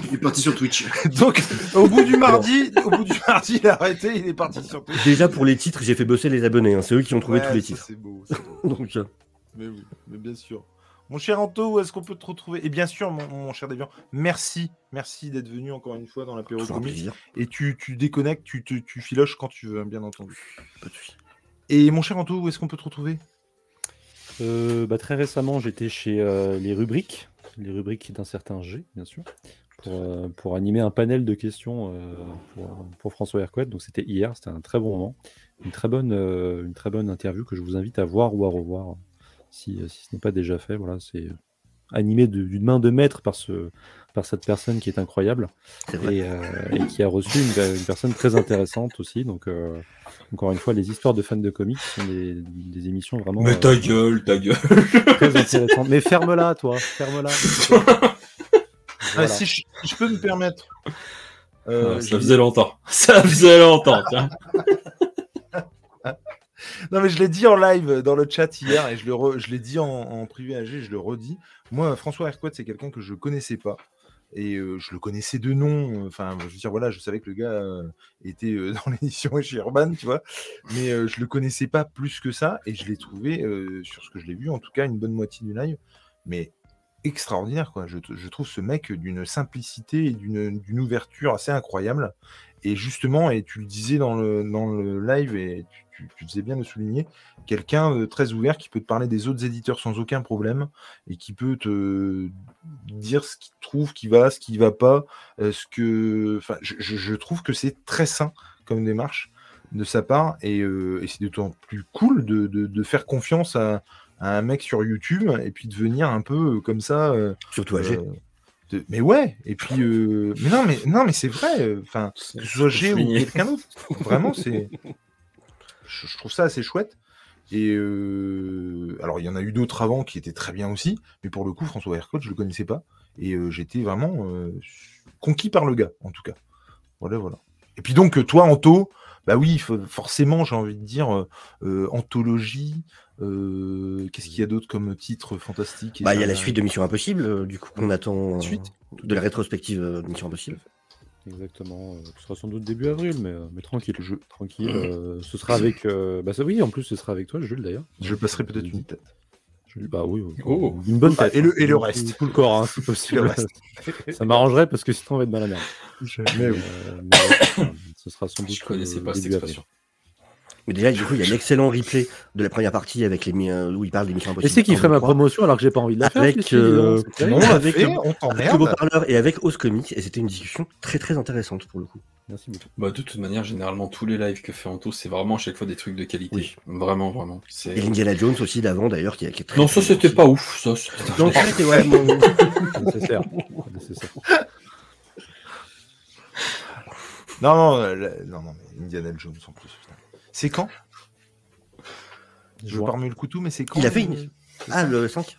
Il est parti sur Twitch. Donc, au bout du mardi, au bout du mardi, il a arrêté, il est parti sur Twitch. Déjà pour les titres, j'ai fait bosser les abonnés. hein. C'est eux qui ont trouvé Ouais, tous les titres. C'est beau, c'est beau. Donc euh, Mais oui, mais bien sûr. Mon cher Anto, où est-ce qu'on peut te retrouver? Et bien sûr, mon, mon cher Déviant, merci, merci d'être venu encore une fois dans comics. plaisir. Et tu, tu déconnectes, tu, tu, tu filoches quand tu veux, hein, bien entendu. Pas de souci. Et mon cher Anto, où est-ce qu'on peut te retrouver? Euh, bah, très récemment, j'étais chez euh, les rubriques, les rubriques d'un certain G, bien sûr, pour, euh, pour animer un panel de questions euh, pour, pour François Hercouet. Donc c'était hier, c'était un très bon moment, une très bonne, euh, une très bonne interview que je vous invite à voir ou à revoir si, si ce n'est pas déjà fait. Voilà, c'est animé de- d'une main de maître par, ce, par cette personne qui est incroyable et, euh, et qui a reçu une, une personne très intéressante aussi. Donc euh, encore une fois, les histoires de fans de comics sont des, des émissions vraiment. Mais euh, ta gueule, ta gueule. Très intéressant. Mais ferme-la, toi. Ferme-la. Ah, si, je, peux me permettre. euh, ça faisait longtemps. Ça faisait longtemps, tiens. Non, mais je l'ai dit en live dans le chat hier et je, le je l'ai dit en, en privé à G, je le redis. Moi, François Hercouet, c'est quelqu'un que je connaissais pas. Et euh, je le connaissais de nom. Enfin, je veux dire, voilà, je savais que le gars euh, était euh, dans l'émission chez Urban, tu vois. Mais euh, je le connaissais pas plus que ça. Et je l'ai trouvé, euh, sur ce que je l'ai vu, en tout cas, une bonne moitié du live. Mais extraordinaire, quoi. Je, je trouve ce mec d'une simplicité et d'une d'une ouverture assez incroyable. Et justement, et tu le disais dans le, dans le live, et tu, tu, tu faisais bien de souligner, quelqu'un de très ouvert qui peut te parler des autres éditeurs sans aucun problème et qui peut te dire ce qu'il trouve qui va, ce qui va pas, euh, ce que. Enfin, je, trouve que c'est très sain comme démarche de sa part et, euh, et c'est d'autant plus cool de, de- de faire confiance à, à un mec sur YouTube et puis de venir un peu comme ça. euh, Surtout âgé. euh, de- Mais ouais, et puis mais non, mais non, mais c'est vrai. Enfin, que ce soit G ou quelqu'un d'autre, vraiment, c'est. Je, je trouve ça assez chouette. Et euh, alors, il y en a eu d'autres avant qui étaient très bien aussi, mais pour le coup, François Hercouet, je le connaissais pas. Et euh, j'étais vraiment euh, conquis par le gars, en tout cas. Voilà, voilà. Et puis donc, toi, Anto, bah oui, forcément, j'ai envie de dire anthologie. Qu'est-ce qu'il y a d'autre comme titre fantastique Bah, il y a la suite de Mission Impossible, du coup, qu'on attend. Suite de la rétrospective de Mission Impossible. Exactement. euh, ce sera sans doute début avril, mais, euh, mais tranquille. Je, tranquille. euh, ce sera avec. euh, bah ça oui, en plus ce sera avec toi, Jules d'ailleurs. Je passerai peut-être une tête. Jules, bah oui. Oh. Une bonne Ah, tête. et le- hein. et le reste. Tout le corps, hein, si possible. Le reste. ça m'arrangerait parce que sinon on va être dans la merde. Mais oui. Euh, mais ouais, ce sera sans doute. Je connaissais pas cette début avril. Mais déjà, du coup, il y a l'excellent replay de la première partie avec les euh, où il parle des Missions Et Impossible. c'est qui 1, ferait 2, ma 3, promotion alors que j'ai pas envie de la faire Avec, donc, euh. Non, avec fait, Avec le beau-parleur et avec Ose Comics, et c'était une discussion très très intéressante pour le coup. Merci beaucoup. Bah, de toute manière, généralement, tous les lives que fait Anto, c'est vraiment à chaque fois des trucs de qualité. Oui. Vraiment, vraiment. Et l'Indiana Jones aussi d'avant d'ailleurs, qui, qui est très. Non, ça, c'était pas ouf. Ça, ça, c'était ouais, mon- Nécessaire. Nécessaire. Non, non, euh, non, non, mais Indiana Jones en plus. putain. C'est quand? Je remuer le couteau, mais c'est quand Il a fait une- Ah, le 5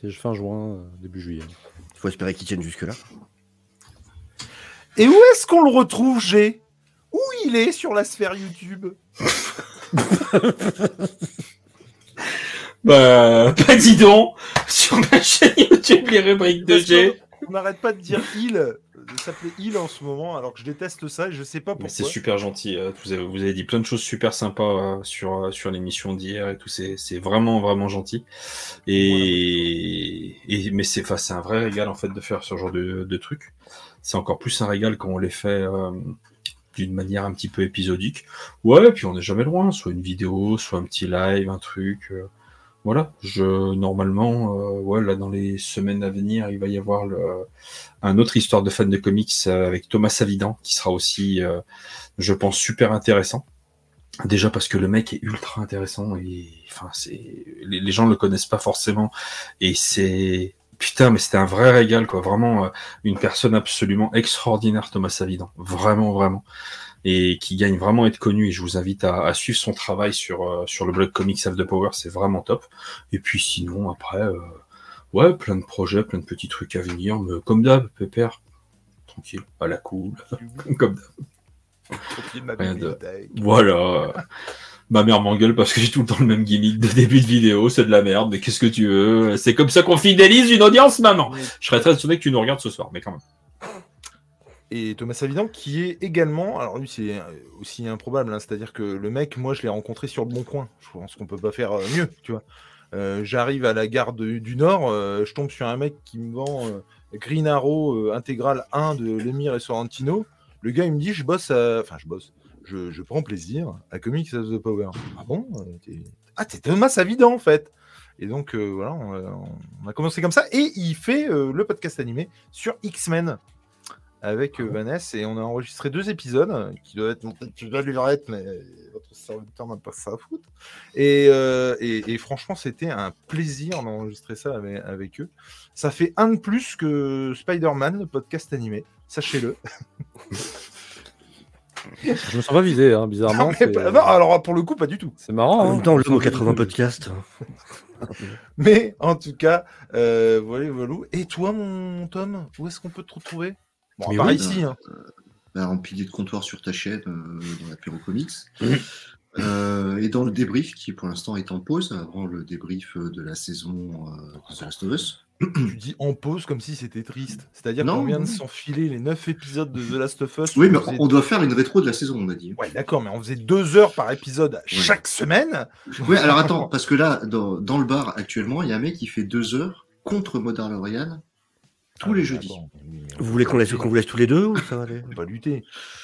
C'est fin juin, début juillet. Il faut espérer qu'il tienne jusque-là. Et où est-ce qu'on le retrouve, G? Où il est sur la sphère YouTube? Bah, pas dis donc. Sur ma chaîne YouTube, les rubriques de G. On n'arrête pas de dire il, de s'appeler il en ce moment, alors que je déteste ça et je sais pas pourquoi. c'est super gentil. euh, Vous avez, vous avez dit plein de choses super sympas euh, sur, euh, sur l'émission d'hier et tout. C'est vraiment, vraiment gentil. Et, et mais c'est enfin, un vrai régal en fait de faire ce genre de, de trucs. C'est encore plus un régal quand on les fait euh, d'une manière un petit peu épisodique. Ouais, puis on n'est jamais loin. Soit une vidéo, soit un petit live, un truc. euh, voilà. Je normalement, euh, là dans les semaines à venir, il va y avoir le, un autre histoire de fan de comics euh, avec Thomas Savidan qui sera aussi, euh, je pense, super intéressant. Déjà parce que le mec est ultra intéressant et enfin c'est les, les gens le connaissent pas forcément et c'est putain mais c'était un vrai régal quoi vraiment euh, une personne absolument extraordinaire Thomas Savidan vraiment vraiment et qui gagne vraiment à être connu. Et je vous invite à, à suivre son travail sur euh, sur le blog Comics of the Power. C'est vraiment top. Et puis sinon après euh, ouais plein de projets plein de petits trucs à venir mais comme d'hab pépère tranquille à la cool comme d'hab. De- voilà. Ma mère m'engueule parce que j'ai tout le temps le même gimmick de début de vidéo, c'est de la merde, mais qu'est-ce que tu veux? C'est comme ça qu'on fidélise une audience, maman Je serais très étonné que tu nous regardes ce soir, mais quand même. Et Thomas Savidan, qui est également, alors lui c'est euh, aussi improbable, hein, c'est-à-dire que le mec, moi je l'ai rencontré sur le bon coin. Je pense qu'on peut pas faire euh, mieux, tu vois. Euh, J'arrive à la gare du Nord, je tombe sur un mec qui me vend euh, Green Arrow euh, intégral 1 de Lemire et Sorrentino. Le gars il me dit, je bosse, enfin je bosse, je, prends plaisir à Comics of the Power. Ah bon? Ah t'es Thomas Savidan en fait. Et donc voilà, on, a- on a commencé comme ça. Et il fait le podcast animé sur X-Men avec euh, Vanessa et on a enregistré deux épisodes euh, qui doivent être montés tu dois lurette mais votre serviteur n'a pas ça à foutre et, euh, et, et franchement c'était un plaisir d'enregistrer ça avec, avec eux ça fait un de plus que Spider-Man le podcast animé sachez-le Je me sens pas visé, hein, bizarrement. non, mais c'est- pas- non, alors pour le coup pas du tout C'est marrant. En hein. même temps, aux 80 podcasts. mais en tout cas euh, voilà voilà et toi mon Tom où est-ce qu'on peut te retrouver? Bon à Mais part oui. ici hein. bah, en pilier de comptoir sur ta chaîne euh, dans l'apéro comics. Euh, et dans le débrief qui pour l'instant est en pause avant le débrief euh, de la saison euh, de The Last of Us. tu dis en pause comme si c'était triste c'est-à-dire Non, qu'on vient de s'enfiler les 9 épisodes de The Last of Us Oui, mais on doit faire une rétro de la saison, on a dit. Ouais, d'accord, mais on faisait deux heures par épisode chaque semaine. Oui, alors attends, parce que là, dans, dans le bar actuellement, il y a un mec qui fait deux heures contre Modern Lorian tous les jeudis. Vous voulez qu'on laisse, qu'on vous laisse tous les deux ou ça va aller? On va lutter.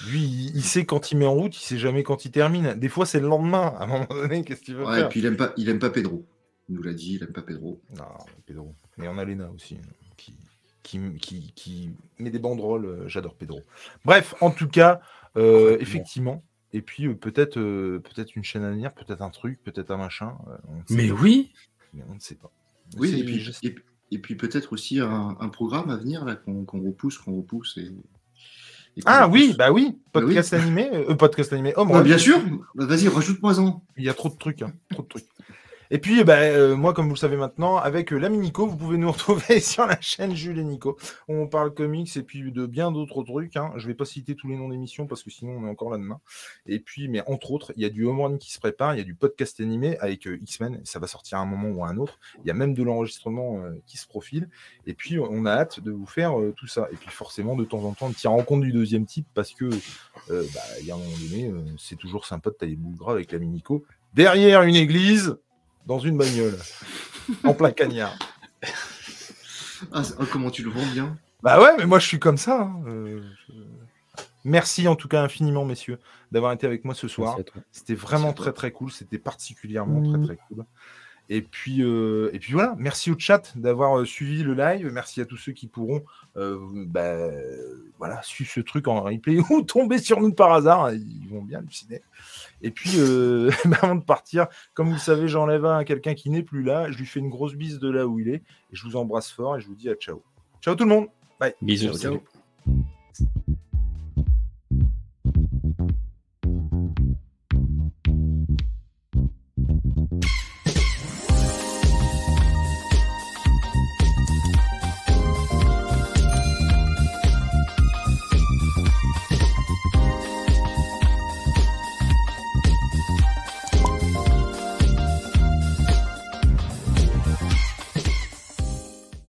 Lui, il, il sait quand il met en route, il sait jamais quand il termine. Des fois, c'est le lendemain. À un moment donné, qu'est-ce qu'il veut Ouais, et faire puis il aime pas, il aime pas Pedro. Il nous l'a dit, il aime pas Pedro. Non, Pedro. Mais on a Lena aussi, qui, qui, qui, qui met des banderoles. euh, J'adore Pedro. Bref, en tout cas, euh, effectivement. Et puis euh, peut-être euh, peut-être une chaîne à venir, peut-être un truc, peut-être un machin. euh, Mais pas. oui Mais on ne sait pas. Oui, et puis, je- et, et puis peut-être aussi un, un programme à venir là qu'on repousse, qu'on repousse. Et, Ah repousse. oui, bah oui, Bah oui. podcast animé, euh, podcast animé. Oh, bref, bien sûr, Bah, vas-y, rajoute-moi-en. Il y a trop de trucs, hein, trop de trucs. Et puis, ben, euh, moi, comme vous le savez maintenant, avec euh, l'ami Nico, vous pouvez nous retrouver sur la chaîne Jules et Nico. On parle comics et puis de bien d'autres trucs. Hein. Je vais pas citer tous les noms d'émissions parce que sinon on est encore là demain. Et puis, mais entre autres, il y a du home qui se prépare, il y a du podcast animé avec euh, X-Men. Ça va sortir à un moment ou à un autre. Il y a même de l'enregistrement qui se profile. Et puis, on a hâte de vous faire tout ça. Et puis, forcément, de temps en temps, de tirer en compte du deuxième type parce que, bah, il y a un moment donné, c'est toujours sympa de tailler boule gras avec l'ami Nico derrière une église dans une bagnole, en plein cagnard. Ah, oh, comment tu le vends bien Bah ouais, mais moi je suis comme ça. Hein. Euh, Merci en tout cas infiniment, messieurs, d'avoir été avec moi ce soir. C'était vraiment très très cool. C'était particulièrement très très cool. Et puis, euh, et puis voilà, merci au chat d'avoir euh, suivi le live. Merci à tous ceux qui pourront bah, voilà, suivre ce truc en replay ou tomber sur nous par hasard. Ils vont bien halluciner. Et puis, euh, avant de partir, comme vous le savez, j'enlève à quelqu'un qui n'est plus là. Je lui fais une grosse bise de là où il est. Et je vous embrasse fort et je vous dis à ciao. Ciao tout le monde. Bye. Bisous. ciao.